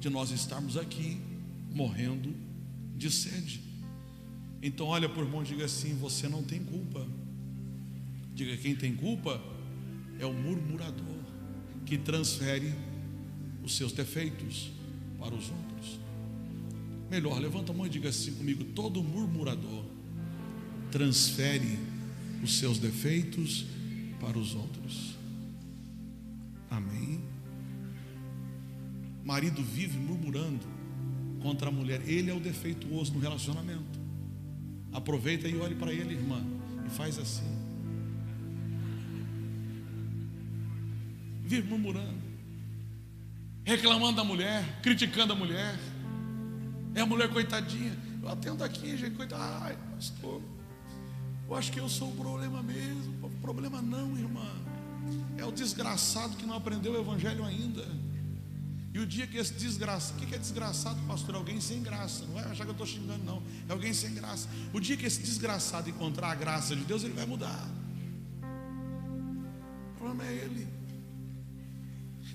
de nós estarmos aqui morrendo de sede. Então, olha por irmão diga assim: você não tem culpa. Diga: quem tem culpa é o murmurador que transfere os seus defeitos para os outros. Melhor, levanta a mão e diga assim comigo: todo murmurador transfere os seus defeitos para os outros. Amém. Marido vive murmurando contra a mulher, ele é o defeituoso no relacionamento. Aproveita e olhe para ele, irmã, e faz assim. Vive murmurando reclamando da mulher, criticando a mulher. É a mulher coitadinha. Eu atendo aqui, gente, coitada. Ai, pastor, eu acho que eu sou o problema mesmo. Problema não, irmã. É o desgraçado que não aprendeu o evangelho ainda. E o dia que esse desgraçado, o que é desgraçado, pastor? É alguém sem graça. Não vai achar que eu estou xingando, não. É alguém sem graça. O dia que esse desgraçado encontrar a graça de Deus, ele vai mudar. O problema é ele.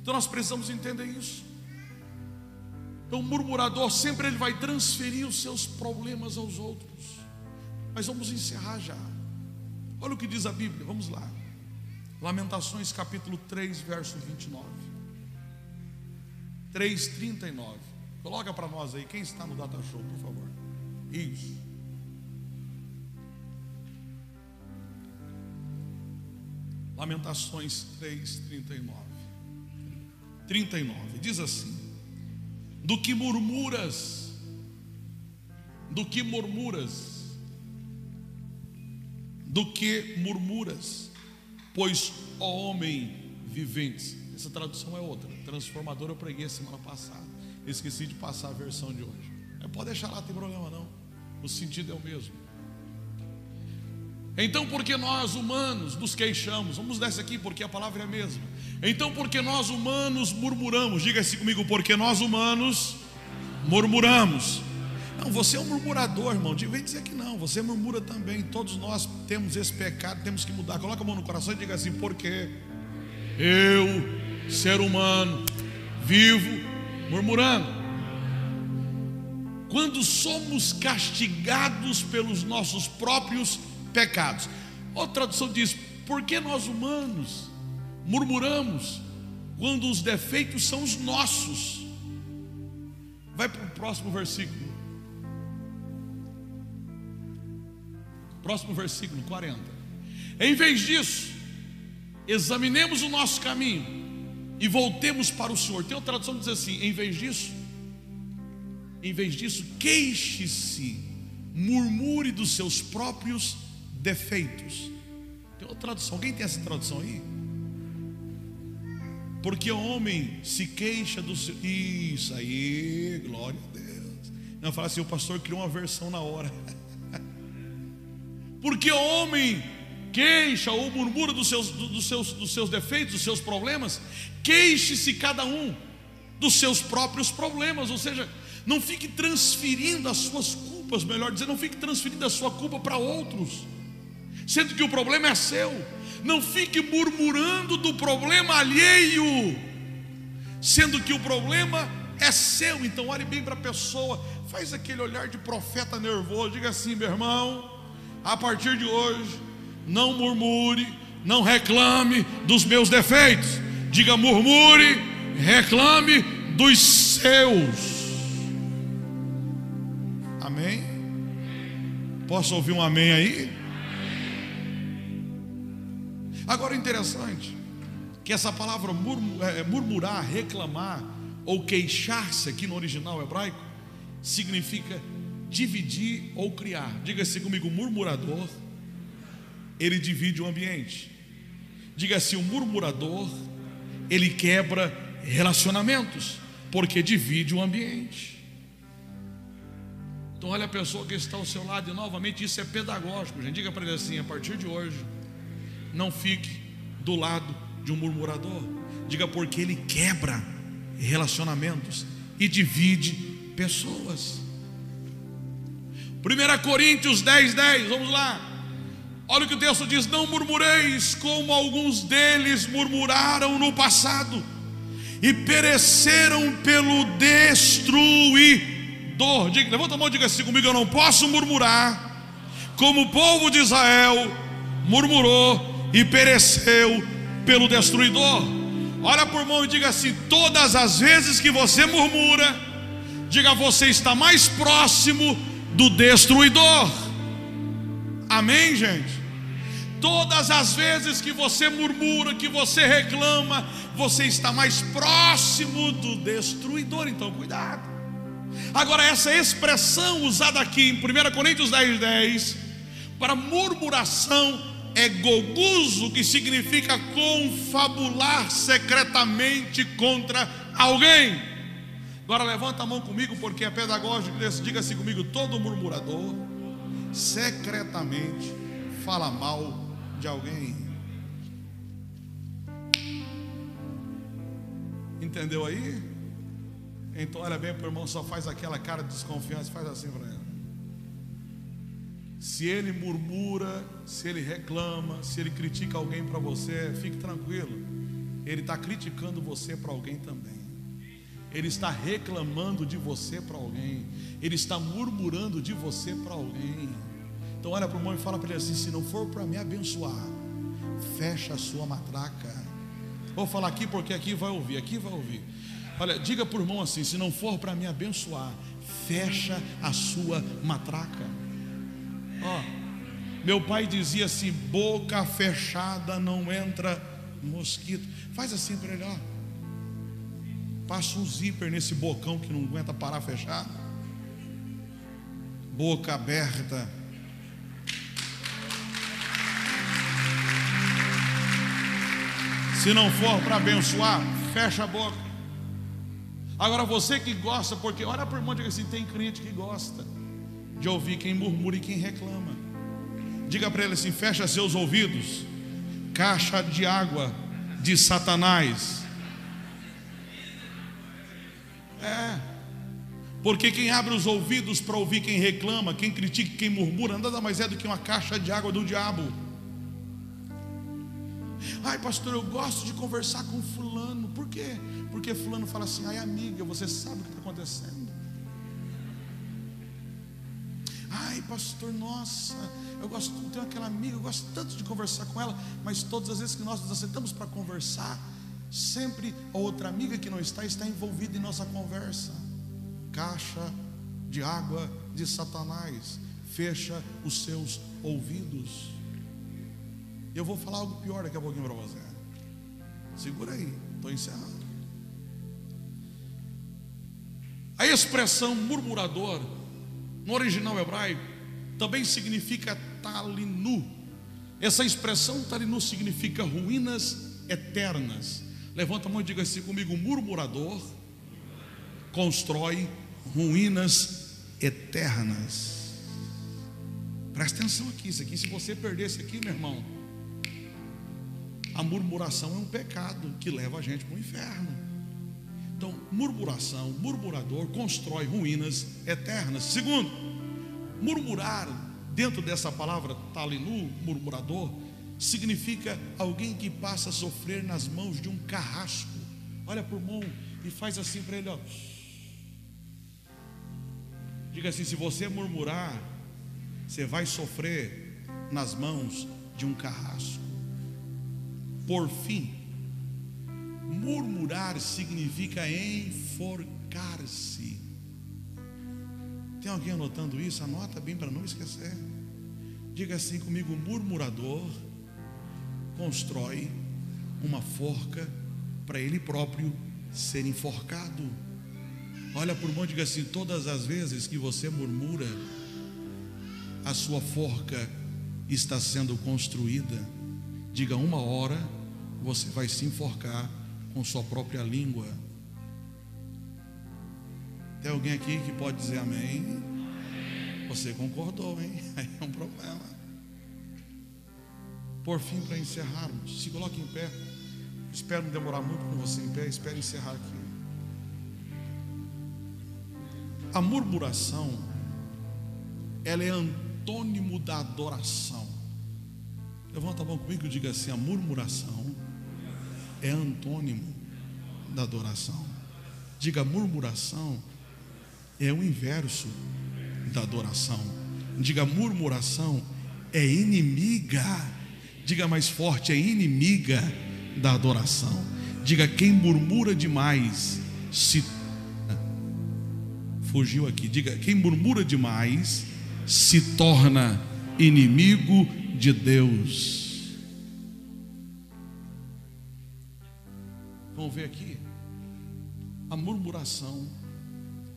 Então nós precisamos entender isso. Então o murmurador sempre ele vai transferir os seus problemas aos outros. Mas vamos encerrar já. Olha o que diz a Bíblia, vamos lá. Lamentações capítulo 3, verso 29. 3,39. Coloca para nós aí, quem está no Data Show, por favor. Isso. Lamentações 3, 39. 39. Diz assim: Do que murmuras, do que murmuras, do que murmuras, pois ó homem vivente. Essa tradução é outra. Transformador eu preguei semana passada. Esqueci de passar a versão de hoje. Pode deixar lá, tem problema não. O sentido é o mesmo. Então, porque nós humanos nos queixamos, vamos dessa aqui porque a palavra é a mesma. Então, porque nós humanos murmuramos, diga assim comigo, porque nós humanos murmuramos. Não, você é um murmurador, irmão. Vem dizer que não, você murmura também. Todos nós temos esse pecado, temos que mudar. Coloca a mão no coração e diga assim: porque eu, ser humano, vivo murmurando. Quando somos castigados pelos nossos próprios pecados. Outra tradução diz: porque nós humanos murmuramos quando os defeitos são os nossos. Vai para o próximo versículo. Próximo versículo 40. Em vez disso, examinemos o nosso caminho e voltemos para o Senhor. Tem outra tradução que diz assim: em vez disso, em vez disso, queixe-se, murmure dos seus próprios defeitos. Tem outra tradução, alguém tem essa tradução aí? Porque o homem se queixa do seu. Isso aí, glória a Deus. Não, fala assim: o pastor criou uma versão na hora. Porque o homem queixa ou murmura dos seus, dos, seus, dos seus defeitos, dos seus problemas, queixe-se cada um dos seus próprios problemas, ou seja, não fique transferindo as suas culpas, melhor dizer, não fique transferindo a sua culpa para outros, sendo que o problema é seu, não fique murmurando do problema alheio, sendo que o problema é seu, então olhe bem para a pessoa, faz aquele olhar de profeta nervoso, diga assim, meu irmão a partir de hoje, não murmure, não reclame dos meus defeitos. Diga murmure, reclame dos seus. Amém? Posso ouvir um amém aí? Agora interessante que essa palavra é, murmurar, reclamar ou queixar-se aqui no original hebraico significa dividir ou criar. Diga-se comigo, murmurador, ele divide o ambiente. Diga-se, o murmurador, ele quebra relacionamentos, porque divide o ambiente. Então, olha a pessoa que está ao seu lado, e novamente isso é pedagógico, gente. Diga para ele assim: a partir de hoje, não fique do lado de um murmurador. Diga porque ele quebra relacionamentos e divide pessoas. 1 Coríntios 10, 10, vamos lá. Olha o que o texto diz: Não murmureis como alguns deles murmuraram no passado e pereceram pelo destruidor. Diga, levanta a mão e diga assim comigo: Eu não posso murmurar, como o povo de Israel murmurou e pereceu pelo destruidor. Olha por mão e diga assim: Todas as vezes que você murmura, diga você está mais próximo do destruidor. Amém, gente? Todas as vezes que você murmura, que você reclama, você está mais próximo do destruidor, então cuidado. Agora, essa expressão usada aqui em 1 Coríntios 10, 10, para murmuração é goguso, que significa confabular secretamente contra alguém. Agora levanta a mão comigo, porque é pedagógico. Diga assim comigo: todo murmurador secretamente fala mal de alguém. Entendeu aí? Então olha bem para o irmão, só faz aquela cara de desconfiança, faz assim para ele. Se ele murmura, se ele reclama, se ele critica alguém para você, fique tranquilo. Ele está criticando você para alguém também. Ele está reclamando de você para alguém. Ele está murmurando de você para alguém. Então olha para o irmão e fala para ele assim: se não for para me abençoar, fecha a sua matraca. Vou falar aqui porque aqui vai ouvir, aqui vai ouvir. Olha, diga o irmão assim: se não for para me abençoar, fecha a sua matraca. Ó, meu pai dizia assim: boca fechada não entra mosquito. Faz assim para ele, ó. Passa um zíper nesse bocão que não aguenta parar fechado. Boca aberta. Se não for para abençoar, fecha a boca. Agora você que gosta, porque olha o irmão diga assim: tem crente que gosta de ouvir quem murmura e quem reclama. Diga para ele assim: fecha seus ouvidos, caixa de água de Satanás. É, porque quem abre os ouvidos para ouvir quem reclama, quem critica, quem murmura, nada mais é do que uma caixa de água do diabo. Ai, pastor, eu gosto de conversar com fulano. Por quê? Porque fulano fala assim: ai, amiga, você sabe o que está acontecendo. Ai, pastor, nossa, eu gosto, tenho aquela amiga, eu gosto tanto de conversar com ela, mas todas as vezes que nós nos aceitamos para conversar, sempre a outra amiga que não está está envolvida em nossa conversa. Caixa de água de Satanás, fecha os seus ouvidos. Eu vou falar algo pior daqui a pouquinho para você. Segura aí, estou encerrando. A expressão murmurador, no original hebraico, também significa talinu. Essa expressão talinu significa ruínas eternas. Levanta a mão e diga assim comigo: murmurador constrói ruínas eternas. Presta atenção aqui, isso aqui, se você perder isso aqui, meu irmão, a murmuração é um pecado que leva a gente para o inferno. Então, murmuração, murmurador constrói ruínas eternas. Segundo, murmurar, dentro dessa palavra talinu, murmurador, significa alguém que passa a sofrer nas mãos de um carrasco. Olha para o irmão e faz assim para ele, ó. Diga assim: se você murmurar, você vai sofrer nas mãos de um carrasco. Por fim, murmurar significa enforcar-se. Tem alguém anotando isso? Anota bem para não esquecer. Diga assim comigo: murmurador constrói uma forca para ele próprio ser enforcado. Olha por mão e diga assim: todas as vezes que você murmura, a sua forca está sendo construída. Diga uma hora, você vai se enforcar com sua própria língua. Tem alguém aqui que pode dizer amém? Você concordou, hein? Aí é um problema. Por fim, para encerrarmos, se coloque em pé. Espero não demorar muito com você em pé. Espero encerrar aqui. A murmuração, ela é antônimo da adoração. Levanta a mão comigo e diga assim: a murmuração é antônimo da adoração. Diga, murmuração é o inverso da adoração. Diga, murmuração é inimiga. Diga mais forte, é inimiga da adoração. Diga, quem murmura demais se fugiu aqui. Diga, quem murmura demais se torna inimigo de Deus. Vamos ver aqui. A murmuração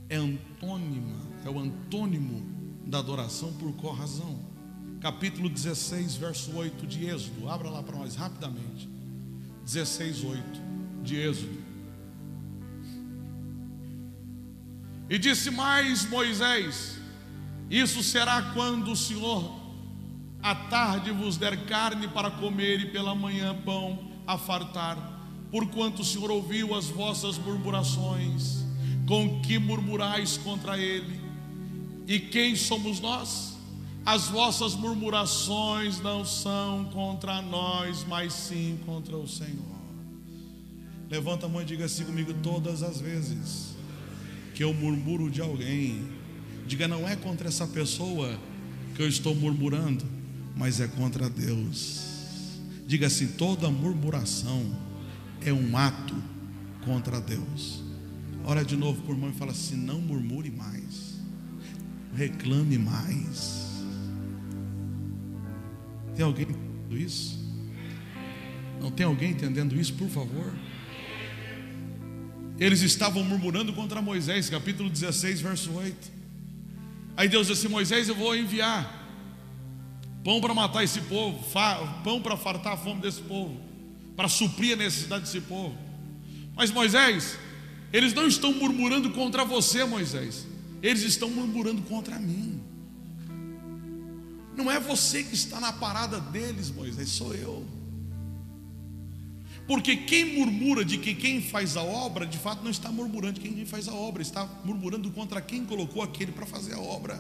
é antônima, é o antônimo da adoração por qual razão? Capítulo 16, verso 8 de Êxodo. Abra lá para nós rapidamente. 16, 8 de Êxodo. E disse mais Moisés: Isso será quando o Senhor à tarde vos der carne para comer e pela manhã pão a fartar, porquanto o Senhor ouviu as vossas murmurações com que murmurais contra ele? E quem somos nós? As vossas murmurações não são contra nós, mas sim contra o Senhor. Levanta a mão e diga assim comigo todas as vezes que eu murmuro de alguém. Diga, não é contra essa pessoa que eu estou murmurando, mas é contra Deus. Diga assim: toda murmuração é um ato contra Deus. Olha de novo por mão e fala assim: não murmure mais, reclame mais. Tem alguém entendendo isso? Não tem alguém entendendo isso, por favor? Eles estavam murmurando contra Moisés, capítulo 16, verso 8. Aí Deus disse: Moisés, eu vou enviar pão para matar esse povo, pão para fartar a fome desse povo, para suprir a necessidade desse povo. Mas Moisés, eles não estão murmurando contra você, Moisés, eles estão murmurando contra mim. Não é você que está na parada deles, Moisés, sou eu. Porque quem murmura de que quem faz a obra, de fato não está murmurando de quem faz a obra, está murmurando contra quem colocou aquele para fazer a obra.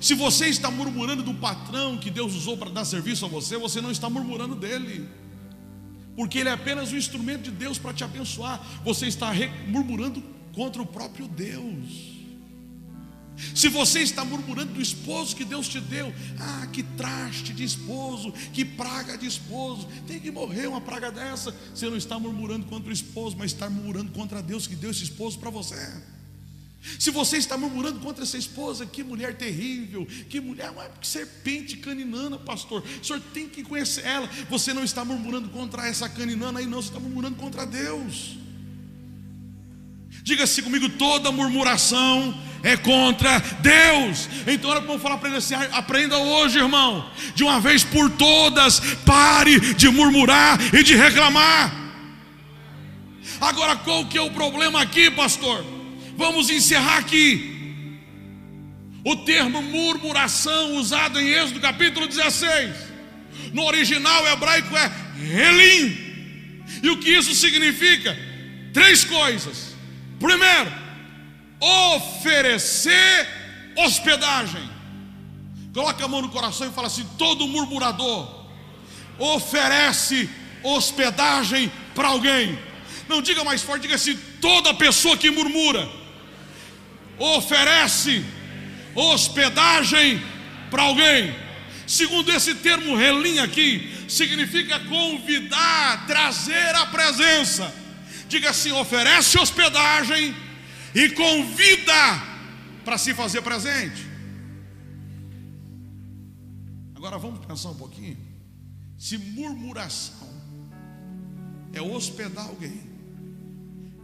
Se você está murmurando do patrão que Deus usou para dar serviço a você, você não está murmurando dele, porque ele é apenas um instrumento de Deus para te abençoar. Você está murmurando contra o próprio Deus. Se você está murmurando do esposo que Deus te deu, ah, que traste de esposo, que praga de esposo, tem que morrer uma praga dessa. Você não está murmurando contra o esposo, mas está murmurando contra Deus que deu esse esposo para você. Se você está murmurando contra essa esposa, que mulher terrível, que mulher, uma serpente caninana, pastor. O senhor tem que conhecer ela. Você não está murmurando contra essa caninana aí, não, você está murmurando contra Deus. Diga-se comigo: toda murmuração é contra Deus. Então, olha para falar para ele assim: aprenda hoje, irmão, de uma vez por todas, pare de murmurar e de reclamar. Agora, qual que é o problema aqui, pastor? Vamos encerrar aqui. O termo murmuração usado em Êxodo capítulo 16, no original hebraico é relim. E o que isso significa? Três coisas. Primeiro, oferecer hospedagem. Coloca a mão no coração e fala assim: todo murmurador oferece hospedagem para alguém. Não diga mais forte, diga assim: toda pessoa que murmura oferece hospedagem para alguém. Segundo esse termo relinha aqui, significa convidar, trazer a presença. Diga assim: oferece hospedagem e convida para se fazer presente. Agora vamos pensar um pouquinho. Se murmuração é hospedar alguém,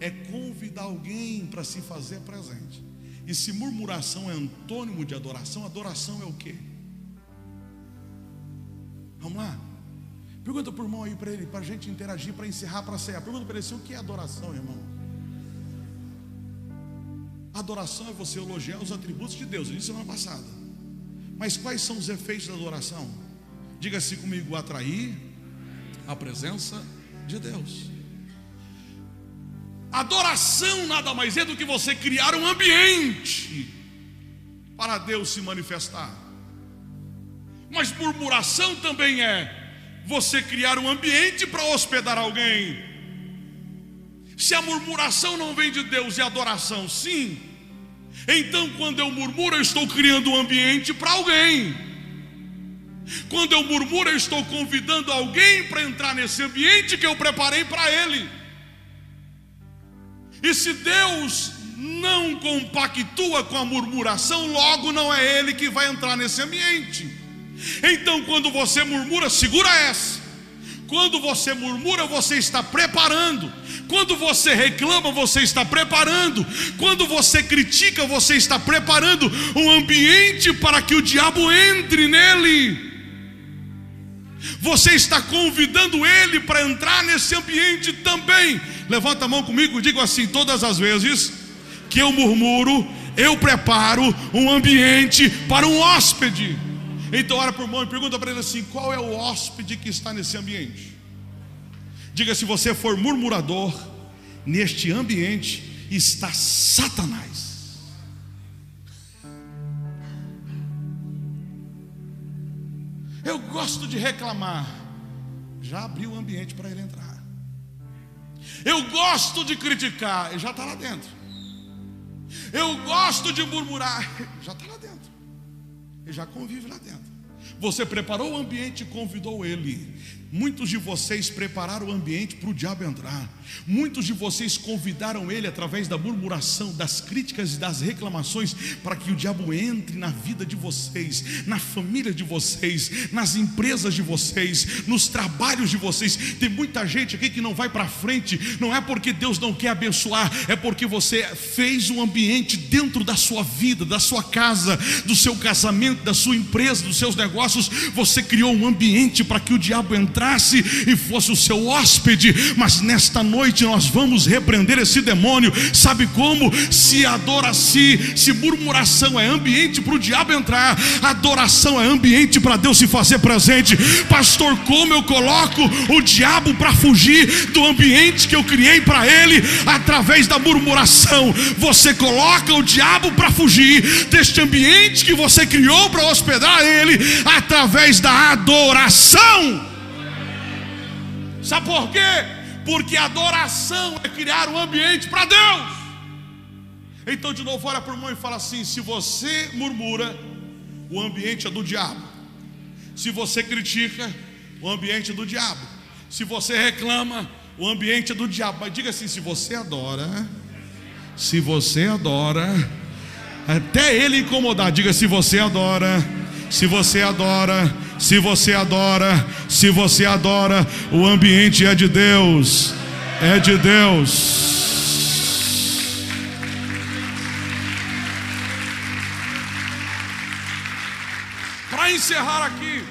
é convidar alguém para se fazer presente. E se murmuração é antônimo de adoração, adoração é o quê? Vamos lá? Pergunta por mão aí para ele, para a gente interagir, para encerrar, para cear. Pergunta para ele assim, o que é adoração, irmão? Adoração é você elogiar os atributos de Deus, eu disse semana passada. Mas quais são os efeitos da adoração? Diga-se comigo, atrair a presença de Deus. Adoração nada mais é do que você criar um ambiente para Deus se manifestar. Mas murmuração também é você criar um ambiente para hospedar alguém. Se a murmuração não vem de Deus e a adoração sim, então quando eu murmuro, eu estou criando um ambiente para alguém. Quando eu murmuro, eu estou convidando alguém para entrar nesse ambiente que eu preparei para ele. E se Deus não compactua com a murmuração, logo não é Ele que vai entrar nesse ambiente. Então, quando você murmura, segura essa. Quando você murmura, você está preparando. Quando você reclama, você está preparando. Quando você critica, você está preparando um ambiente para que o diabo entre nele. Você está convidando ele para entrar nesse ambiente também. Levanta a mão comigo e diga assim: todas as vezes que eu murmuro, eu preparo um ambiente para um hóspede. Então, ora por mão e pergunta para ele assim: qual é o hóspede que está nesse ambiente? Diga se você for murmurador, neste ambiente está Satanás. Eu gosto de reclamar. Já abriu o ambiente para ele entrar. Eu gosto de criticar. Ele já está lá dentro. Eu gosto de murmurar. Já está lá dentro. Ele já convive lá dentro. Você preparou o ambiente e convidou ele. Muitos de vocês prepararam o ambiente para o diabo entrar. Muitos de vocês convidaram ele através da murmuração, das críticas e das reclamações para que o diabo entre na vida de vocês, na família de vocês, nas empresas de vocês, nos trabalhos de vocês. Tem muita gente aqui que não vai para frente, não é porque Deus não quer abençoar, é porque você fez um ambiente dentro da sua vida, da sua casa, do seu casamento, da sua empresa, dos seus negócios. Você criou um ambiente para que o diabo entrasse entrasse e fosse o seu hóspede, mas nesta noite nós vamos repreender esse demônio. Sabe como? Se adora-se, se murmuração é ambiente para o diabo entrar, adoração é ambiente para Deus se fazer presente. Pastor, como eu coloco o diabo para fugir do ambiente que eu criei para ele através da murmuração? Você coloca o diabo para fugir deste ambiente que você criou para hospedar ele através da adoração. Sabe por quê? Porque adoração é criar um ambiente para Deus. Então, de novo, olha para o irmão e fala assim: se você murmura, o ambiente é do diabo. Se você critica, o ambiente é do diabo. Se você reclama, o ambiente é do diabo. Mas diga assim: se você adora, se você adora, até ele incomodar, diga se você adora, se você adora, se você adora, se você adora, o ambiente é de Deus, é de Deus. Para encerrar aqui,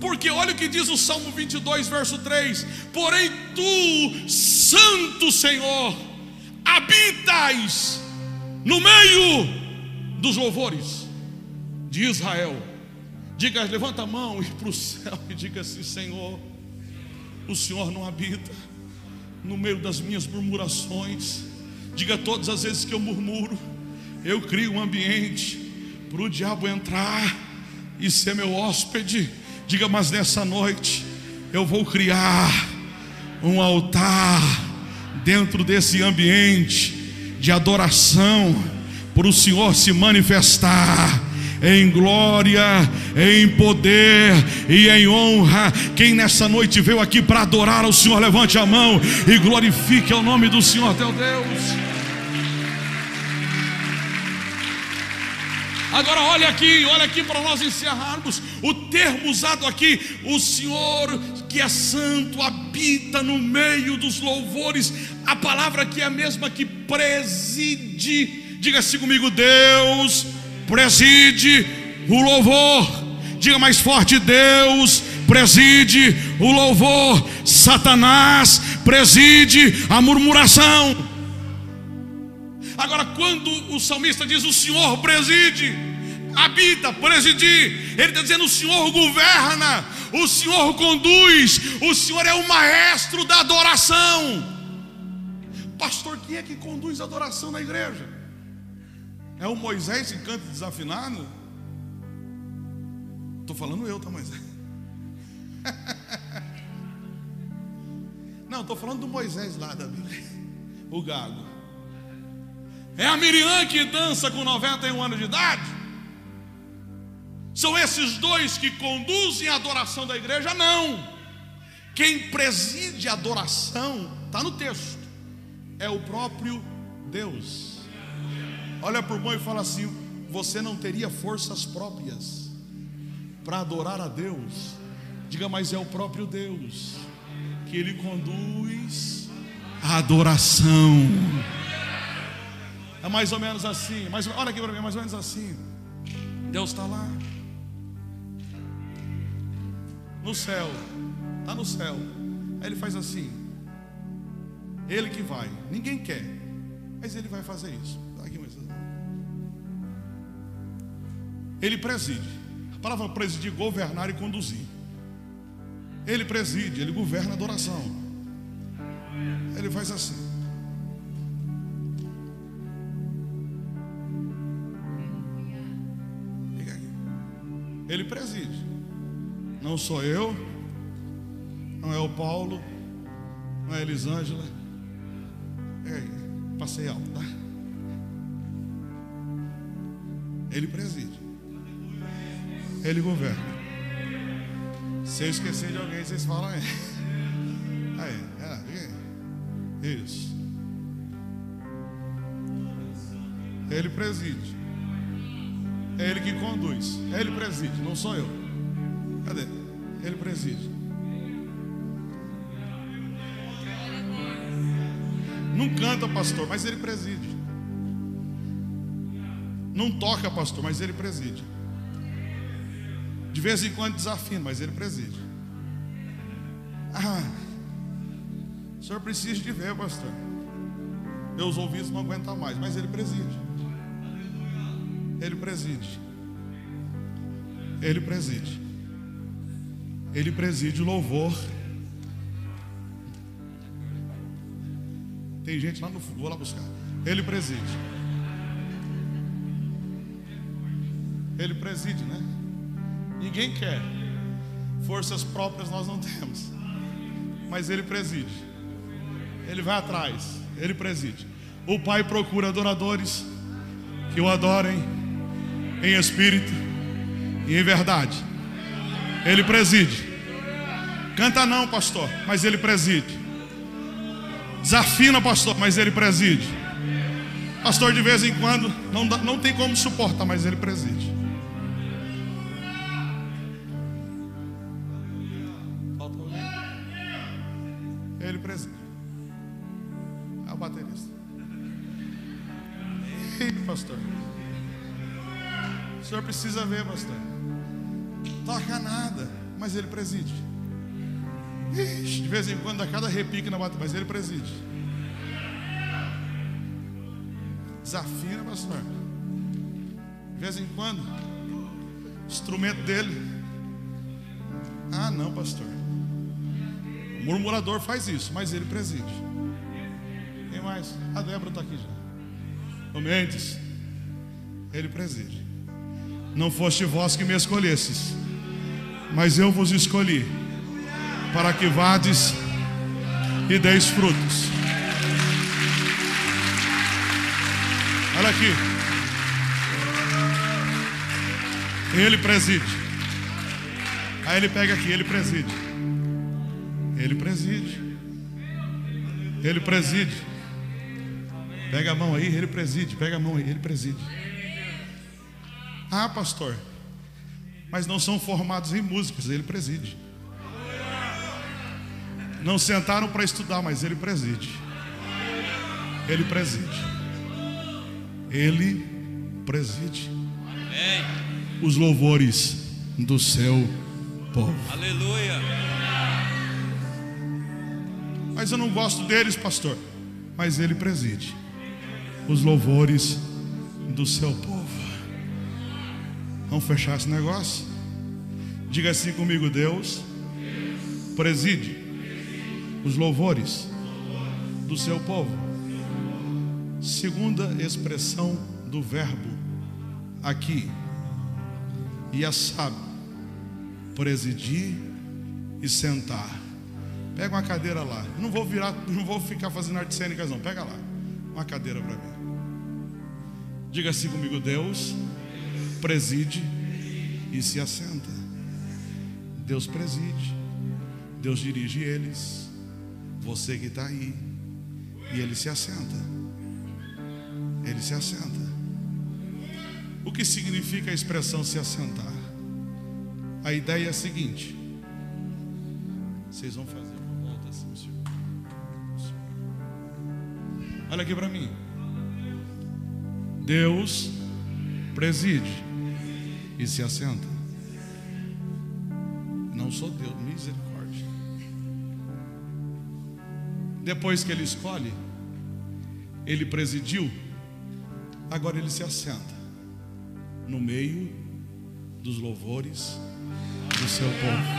porque olha o que diz o Salmo 22, verso 3: Porém, tu, Santo Senhor, habitas no meio dos louvores de Israel. Diga, levanta a mão e para o céu e diga assim: Senhor, o Senhor não habita no meio das minhas murmurações. Diga todas as vezes que eu murmuro, eu crio um ambiente para o diabo entrar e ser meu hóspede. Diga, mas nessa noite eu vou criar um altar dentro desse ambiente de adoração para o Senhor se manifestar em glória, em poder e em honra. Quem nessa noite veio aqui para adorar ao Senhor, levante a mão e glorifique o nome do Senhor teu Deus. Agora olha aqui, olha aqui para nós encerrarmos. O termo usado aqui, o Senhor que é santo habita no meio dos louvores. A palavra aqui é a mesma que preside. Diga assim comigo, Deus preside o louvor. Diga mais forte: Deus preside o louvor. Satanás preside a murmuração. Agora, quando o salmista diz o Senhor preside, habita, presidir, ele está dizendo o Senhor governa, o Senhor conduz, o Senhor é o maestro da adoração. Pastor, quem é que conduz a adoração na igreja? É o Moisés que canta desafinado? Estou falando eu, tá, Moisés? Não, estou falando do Moisés lá da Bíblia, o gago. É a Miriam que dança com 91 anos de idade? São esses dois que conduzem a adoração da igreja? Não. Quem preside a adoração, está no texto, é o próprio Deus. Olha para o irmão e fala assim: você não teria forças próprias para adorar a Deus. Diga, mas é o próprio Deus que Ele conduz a adoração. É mais ou menos assim. Mas olha aqui para mim, é mais ou menos assim. Deus está lá no céu, está no céu. Aí ele faz assim. Ele que vai. Ninguém quer, mas ele vai fazer isso. Ele preside. A palavra presidir, governar e conduzir. Ele preside, ele governa a adoração. Ele faz assim. Ele preside. Não sou eu, não é o Paulo, não é a Elisângela. É Ei, passei alto, tá? Ele preside. Ele governa. Se eu esquecer de alguém, vocês falam aí. Aí, é, isso. Ele preside. É ele que conduz. Ele preside, não sou eu. Cadê? Ele preside. Não canta, pastor, mas ele preside. Não toca, pastor, mas ele preside. De vez em quando desafina, mas ele preside. Ah, o senhor precisa de ver, pastor. Meus ouvidos não aguentam mais, mas ele preside. Ele preside. Ele preside. Ele preside o louvor. Tem gente lá no fundo, vou lá buscar. Ele preside. Ele preside, né? Ninguém quer. Forças próprias nós não temos. Mas ele preside. Ele vai atrás. Ele preside. O Pai procura adoradores que o adorem em espírito e em verdade. Ele preside. Canta não, pastor, mas ele preside. Desafina, pastor, mas ele preside. Pastor, de vez em quando, não, não tem como suportar, mas ele preside. Precisa ver, pastor. Toca nada, mas ele preside. Ixi, de vez em quando, a cada repique na bateria, mas ele preside. Desafina, pastor. De vez em quando, instrumento dele. Ah, não, pastor. O murmurador faz isso, mas ele preside. Quem mais? A Débora está aqui já. O Mendes, ele preside. Não foste vós que me escolhesses, mas eu vos escolhi para que vades e deis frutos. Olha aqui. Ele preside. Aí ele pega aqui, ele preside. Ele preside. Ele preside. Pega a mão aí, ele preside. Pega a mão aí, ele preside. Ah, pastor. Mas não são formados em músicas, ele preside. Não sentaram para estudar, mas ele preside. Ele preside. Ele preside. Amém. Os louvores do seu povo. Aleluia. Mas eu não gosto deles, pastor. Mas ele preside. Os louvores do seu povo. Vamos fechar esse negócio? Diga assim comigo, Deus preside os louvores do seu povo. Segunda expressão do verbo aqui. E a sabe, presidir e sentar. Pega uma cadeira lá. Não vou virar, não vou ficar fazendo artes cênicas não. Pega lá. Uma cadeira para mim. Diga assim comigo, Deus preside e se assenta. Deus preside. Deus dirige eles. Você que está aí. E ele se assenta. Ele se assenta. O que significa a expressão se assentar? A ideia é a seguinte: vocês vão fazer uma volta assim, senhor. Olha aqui para mim. Deus preside e se assenta. Não sou Deus, misericórdia. Depois que ele escolhe, ele presidiu, agora ele se assenta no meio dos louvores do seu povo.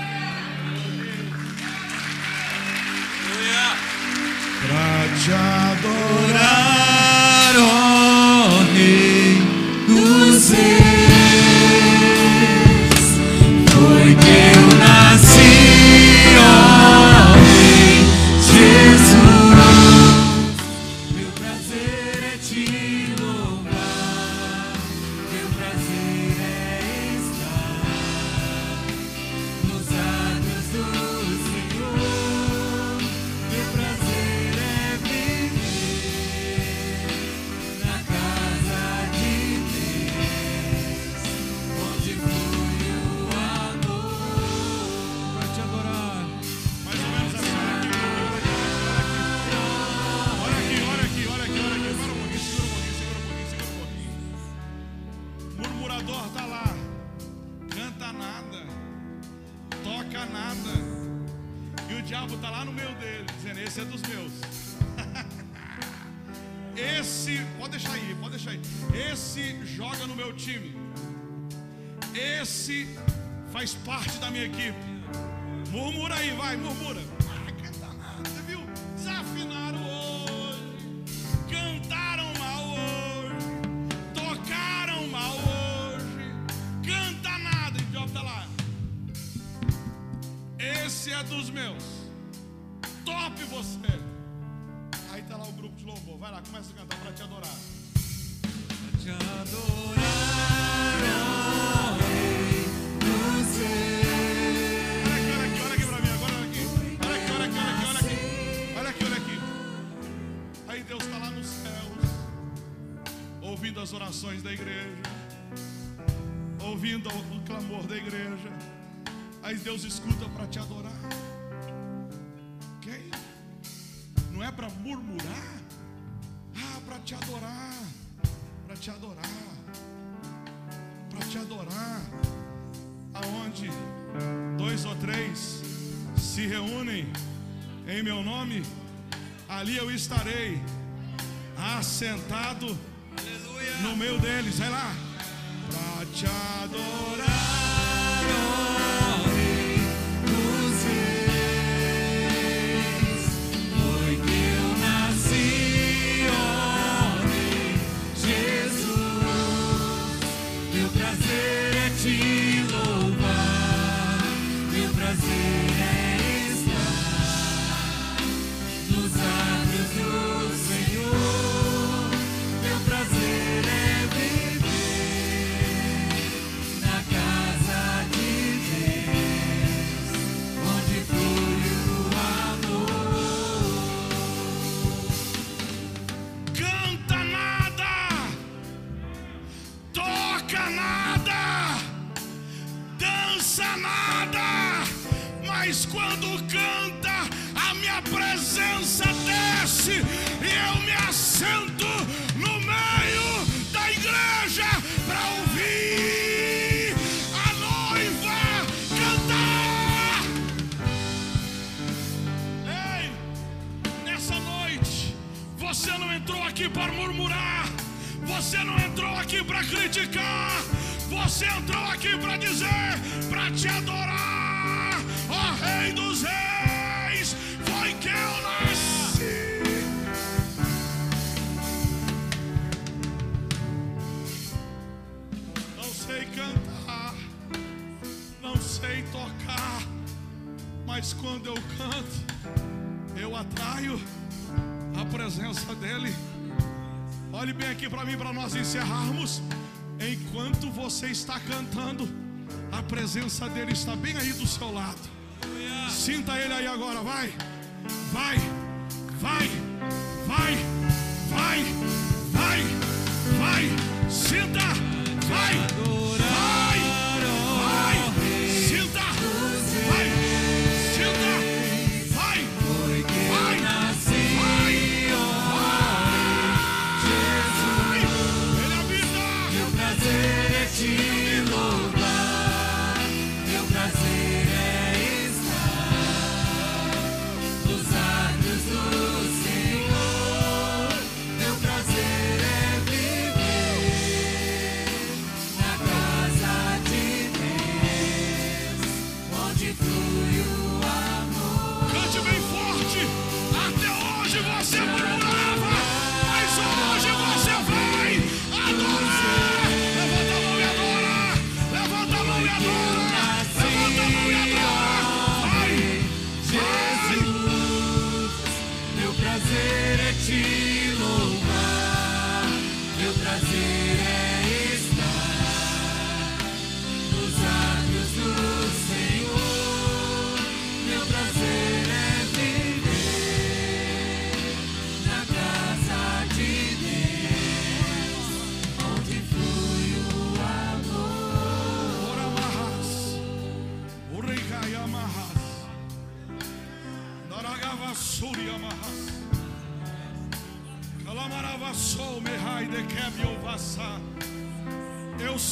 Pra te adorar. Orar, ó Rei dos Reis, begin. é dos meus. Top você. Aí tá lá o grupo de louvor. Vai lá, começa a cantar para te adorar. Pra te adorar. Deus escuta para te adorar. Ok? Não é para murmurar. Ah, para te adorar. Para te adorar. Para te adorar. Aonde dois ou três se reúnem em meu nome, ali eu estarei assentado Aleluia. no meio deles. Vai lá. Para te adorar. encerrarmos, enquanto você está cantando, a presença dele está bem aí do seu lado. Sinta ele aí agora, vai, vai, vai, vai, vai, vai, vai, sinta, vai.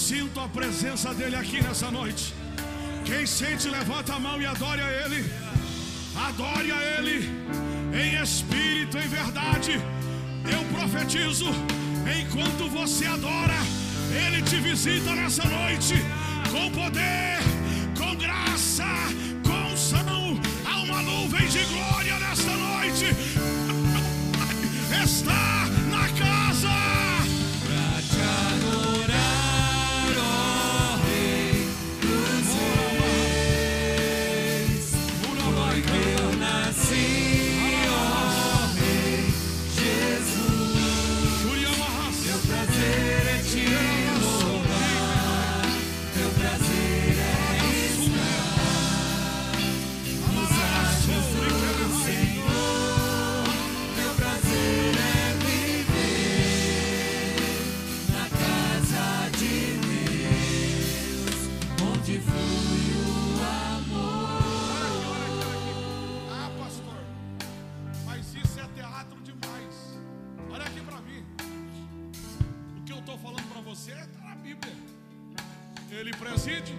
sinto a presença dele aqui nessa noite. Quem sente, levanta a mão e adore a ele. Adore a ele em espírito, em verdade. Eu profetizo: enquanto você adora, ele te visita nessa noite com poder. Preside,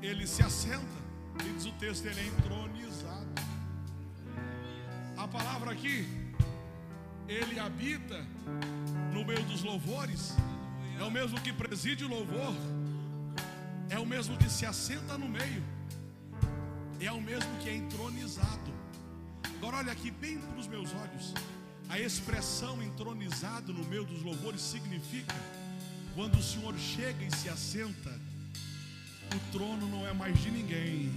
ele se assenta. E diz o texto, ele é entronizado. A palavra aqui, ele habita no meio dos louvores. É o mesmo que preside o louvor. É o mesmo que se assenta no meio é o mesmo que é entronizado. Agora olha aqui bem para os meus olhos. A expressão entronizado no meio dos louvores significa quando o Senhor chega e se assenta, o trono não é mais de ninguém.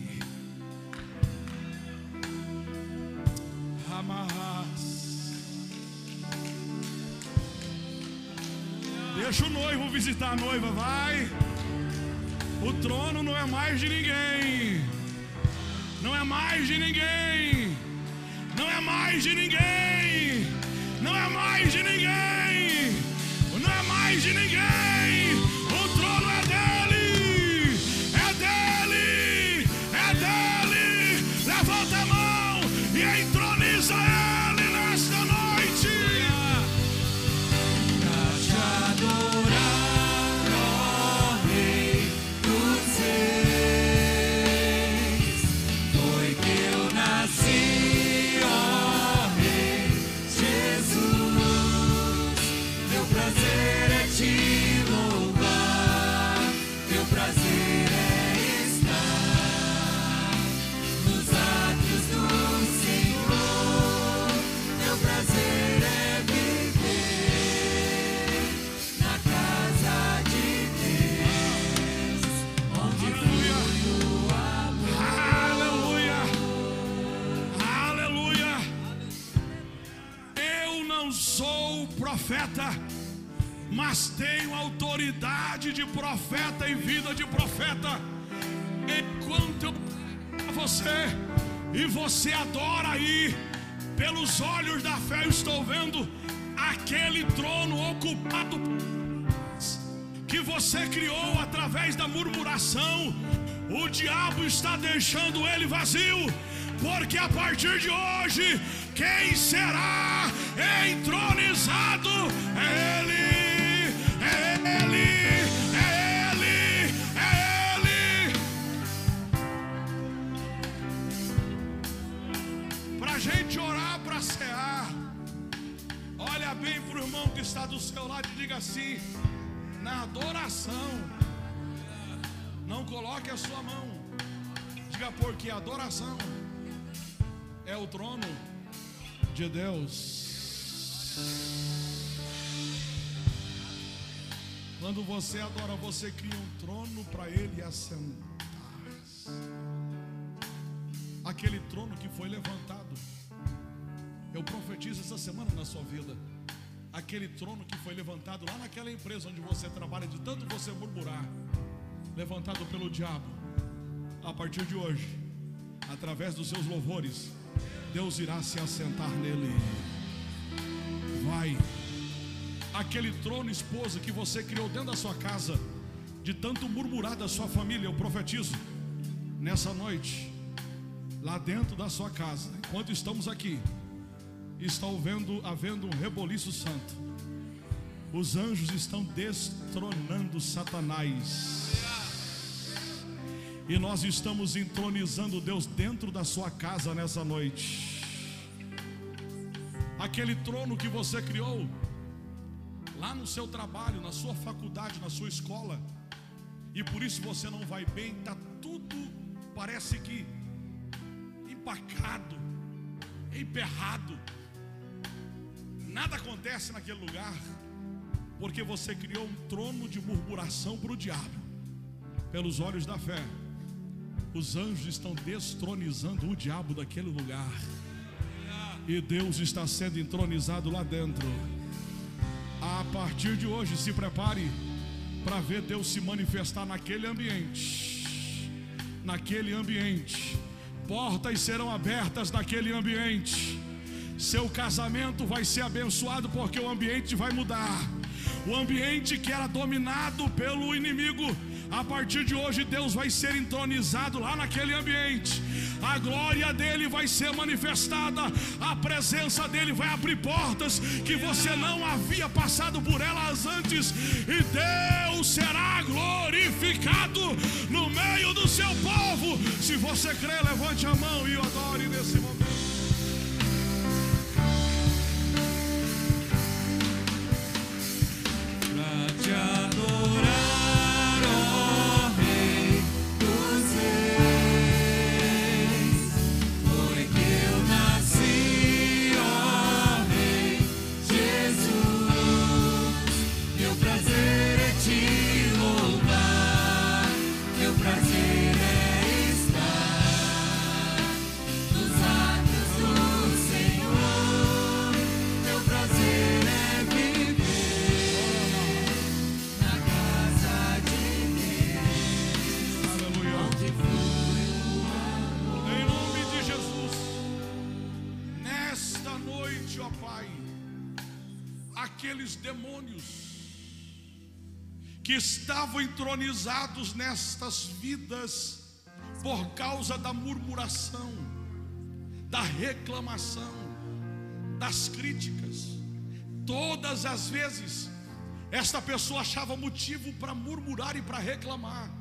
Amarras. Deixa o noivo visitar a noiva, vai. O trono não é mais de ninguém. Não é mais de ninguém. Não é mais de ninguém. Não é mais de ninguém. Não é mais de ninguém. Profeta, mas tenho autoridade de profeta e vida de profeta. Enquanto eu você e você adora aí, pelos olhos da fé eu estou vendo aquele trono ocupado que você criou através da murmuração, o diabo está deixando ele vazio, porque a partir de hoje, quem será entronizado é ele, é é é gente orar, para cear, olha bem para o irmão que está do seu lado e diga assim: na adoração, não coloque a sua mão, diga porque a adoração é o trono de Deus. Quando você adora, você cria um trono para ele assentar. Aquele trono que foi levantado. Eu profetizo essa semana na sua vida. Aquele trono que foi levantado lá naquela empresa onde você trabalha, de tanto você murmurar, levantado pelo diabo. A partir de hoje, através dos seus louvores, Deus irá se assentar nele. Vai. Aquele trono, esposa, que você criou dentro da sua casa, de tanto murmurar da sua família, eu profetizo, nessa noite, lá dentro da sua casa, enquanto estamos aqui, está havendo, havendo um reboliço santo. Os anjos estão destronando Satanás. E nós estamos entronizando Deus dentro da sua casa nessa noite. Aquele trono que você criou, lá no seu trabalho, na sua faculdade, na sua escola, e por isso você não vai bem, está tudo, parece que empacado, emperrado, nada acontece naquele lugar, porque você criou um trono de murmuração para o diabo, pelos olhos da fé. Os anjos estão destronizando o diabo daquele lugar. E Deus está sendo entronizado lá dentro. A partir de hoje, se prepare para ver Deus se manifestar naquele ambiente. Naquele ambiente. Portas serão abertas naquele ambiente. Seu casamento vai ser abençoado porque o ambiente vai mudar. O ambiente que era dominado pelo inimigo a partir de hoje, Deus vai ser entronizado lá naquele ambiente. A glória dele vai ser manifestada. A presença dele vai abrir portas que você não havia passado por elas antes. E Deus será glorificado no meio do seu povo. Se você crê, levante a mão e adore nesse momento. Te adorar, que estavam entronizados nestas vidas por causa da murmuração, da reclamação, das críticas, todas as vezes esta pessoa achava motivo para murmurar e para reclamar.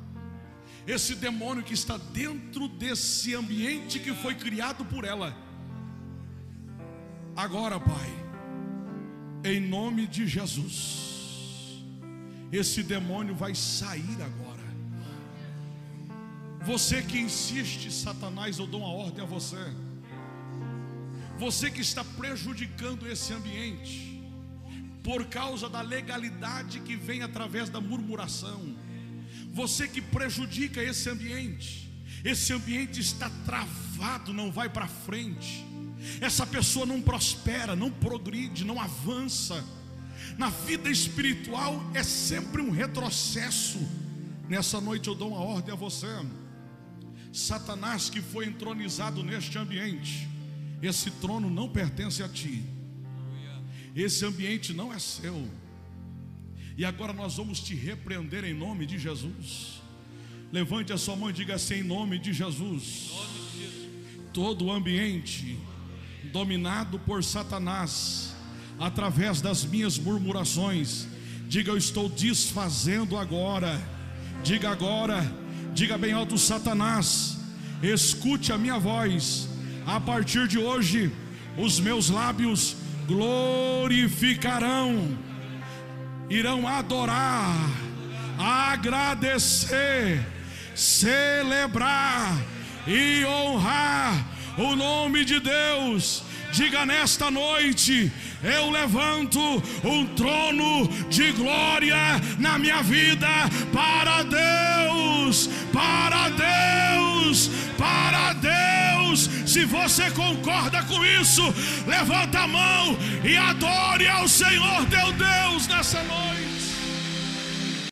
Esse demônio que está dentro desse ambiente que foi criado por ela. Agora, Pai, em nome de Jesus, esse demônio vai sair agora. Você que insiste, Satanás, eu dou uma ordem a você. Você que está prejudicando esse ambiente, por causa da legalidade que vem através da murmuração. Você que prejudica esse ambiente, esse ambiente está travado, não vai para frente. Essa pessoa não prospera, não progride, não avança. Na vida espiritual é sempre um retrocesso. Nessa noite eu dou uma ordem a você. Satanás que foi entronizado neste ambiente, esse trono não pertence a ti. Esse ambiente não é seu. E agora nós vamos te repreender em nome de Jesus. Levante a sua mão e diga assim: em nome de Jesus. Todo o ambiente dominado por Satanás, através das minhas murmurações, diga: eu estou desfazendo agora. Diga agora, diga bem alto: Satanás, escute a minha voz. A partir de hoje, os meus lábios glorificarão, irão adorar, agradecer, celebrar e honrar o nome de Deus. Diga nesta noite: eu levanto um trono de glória na minha vida para Deus, para Deus, para Deus. Se você concorda com isso, levanta a mão e adore ao Senhor teu Deus nessa noite.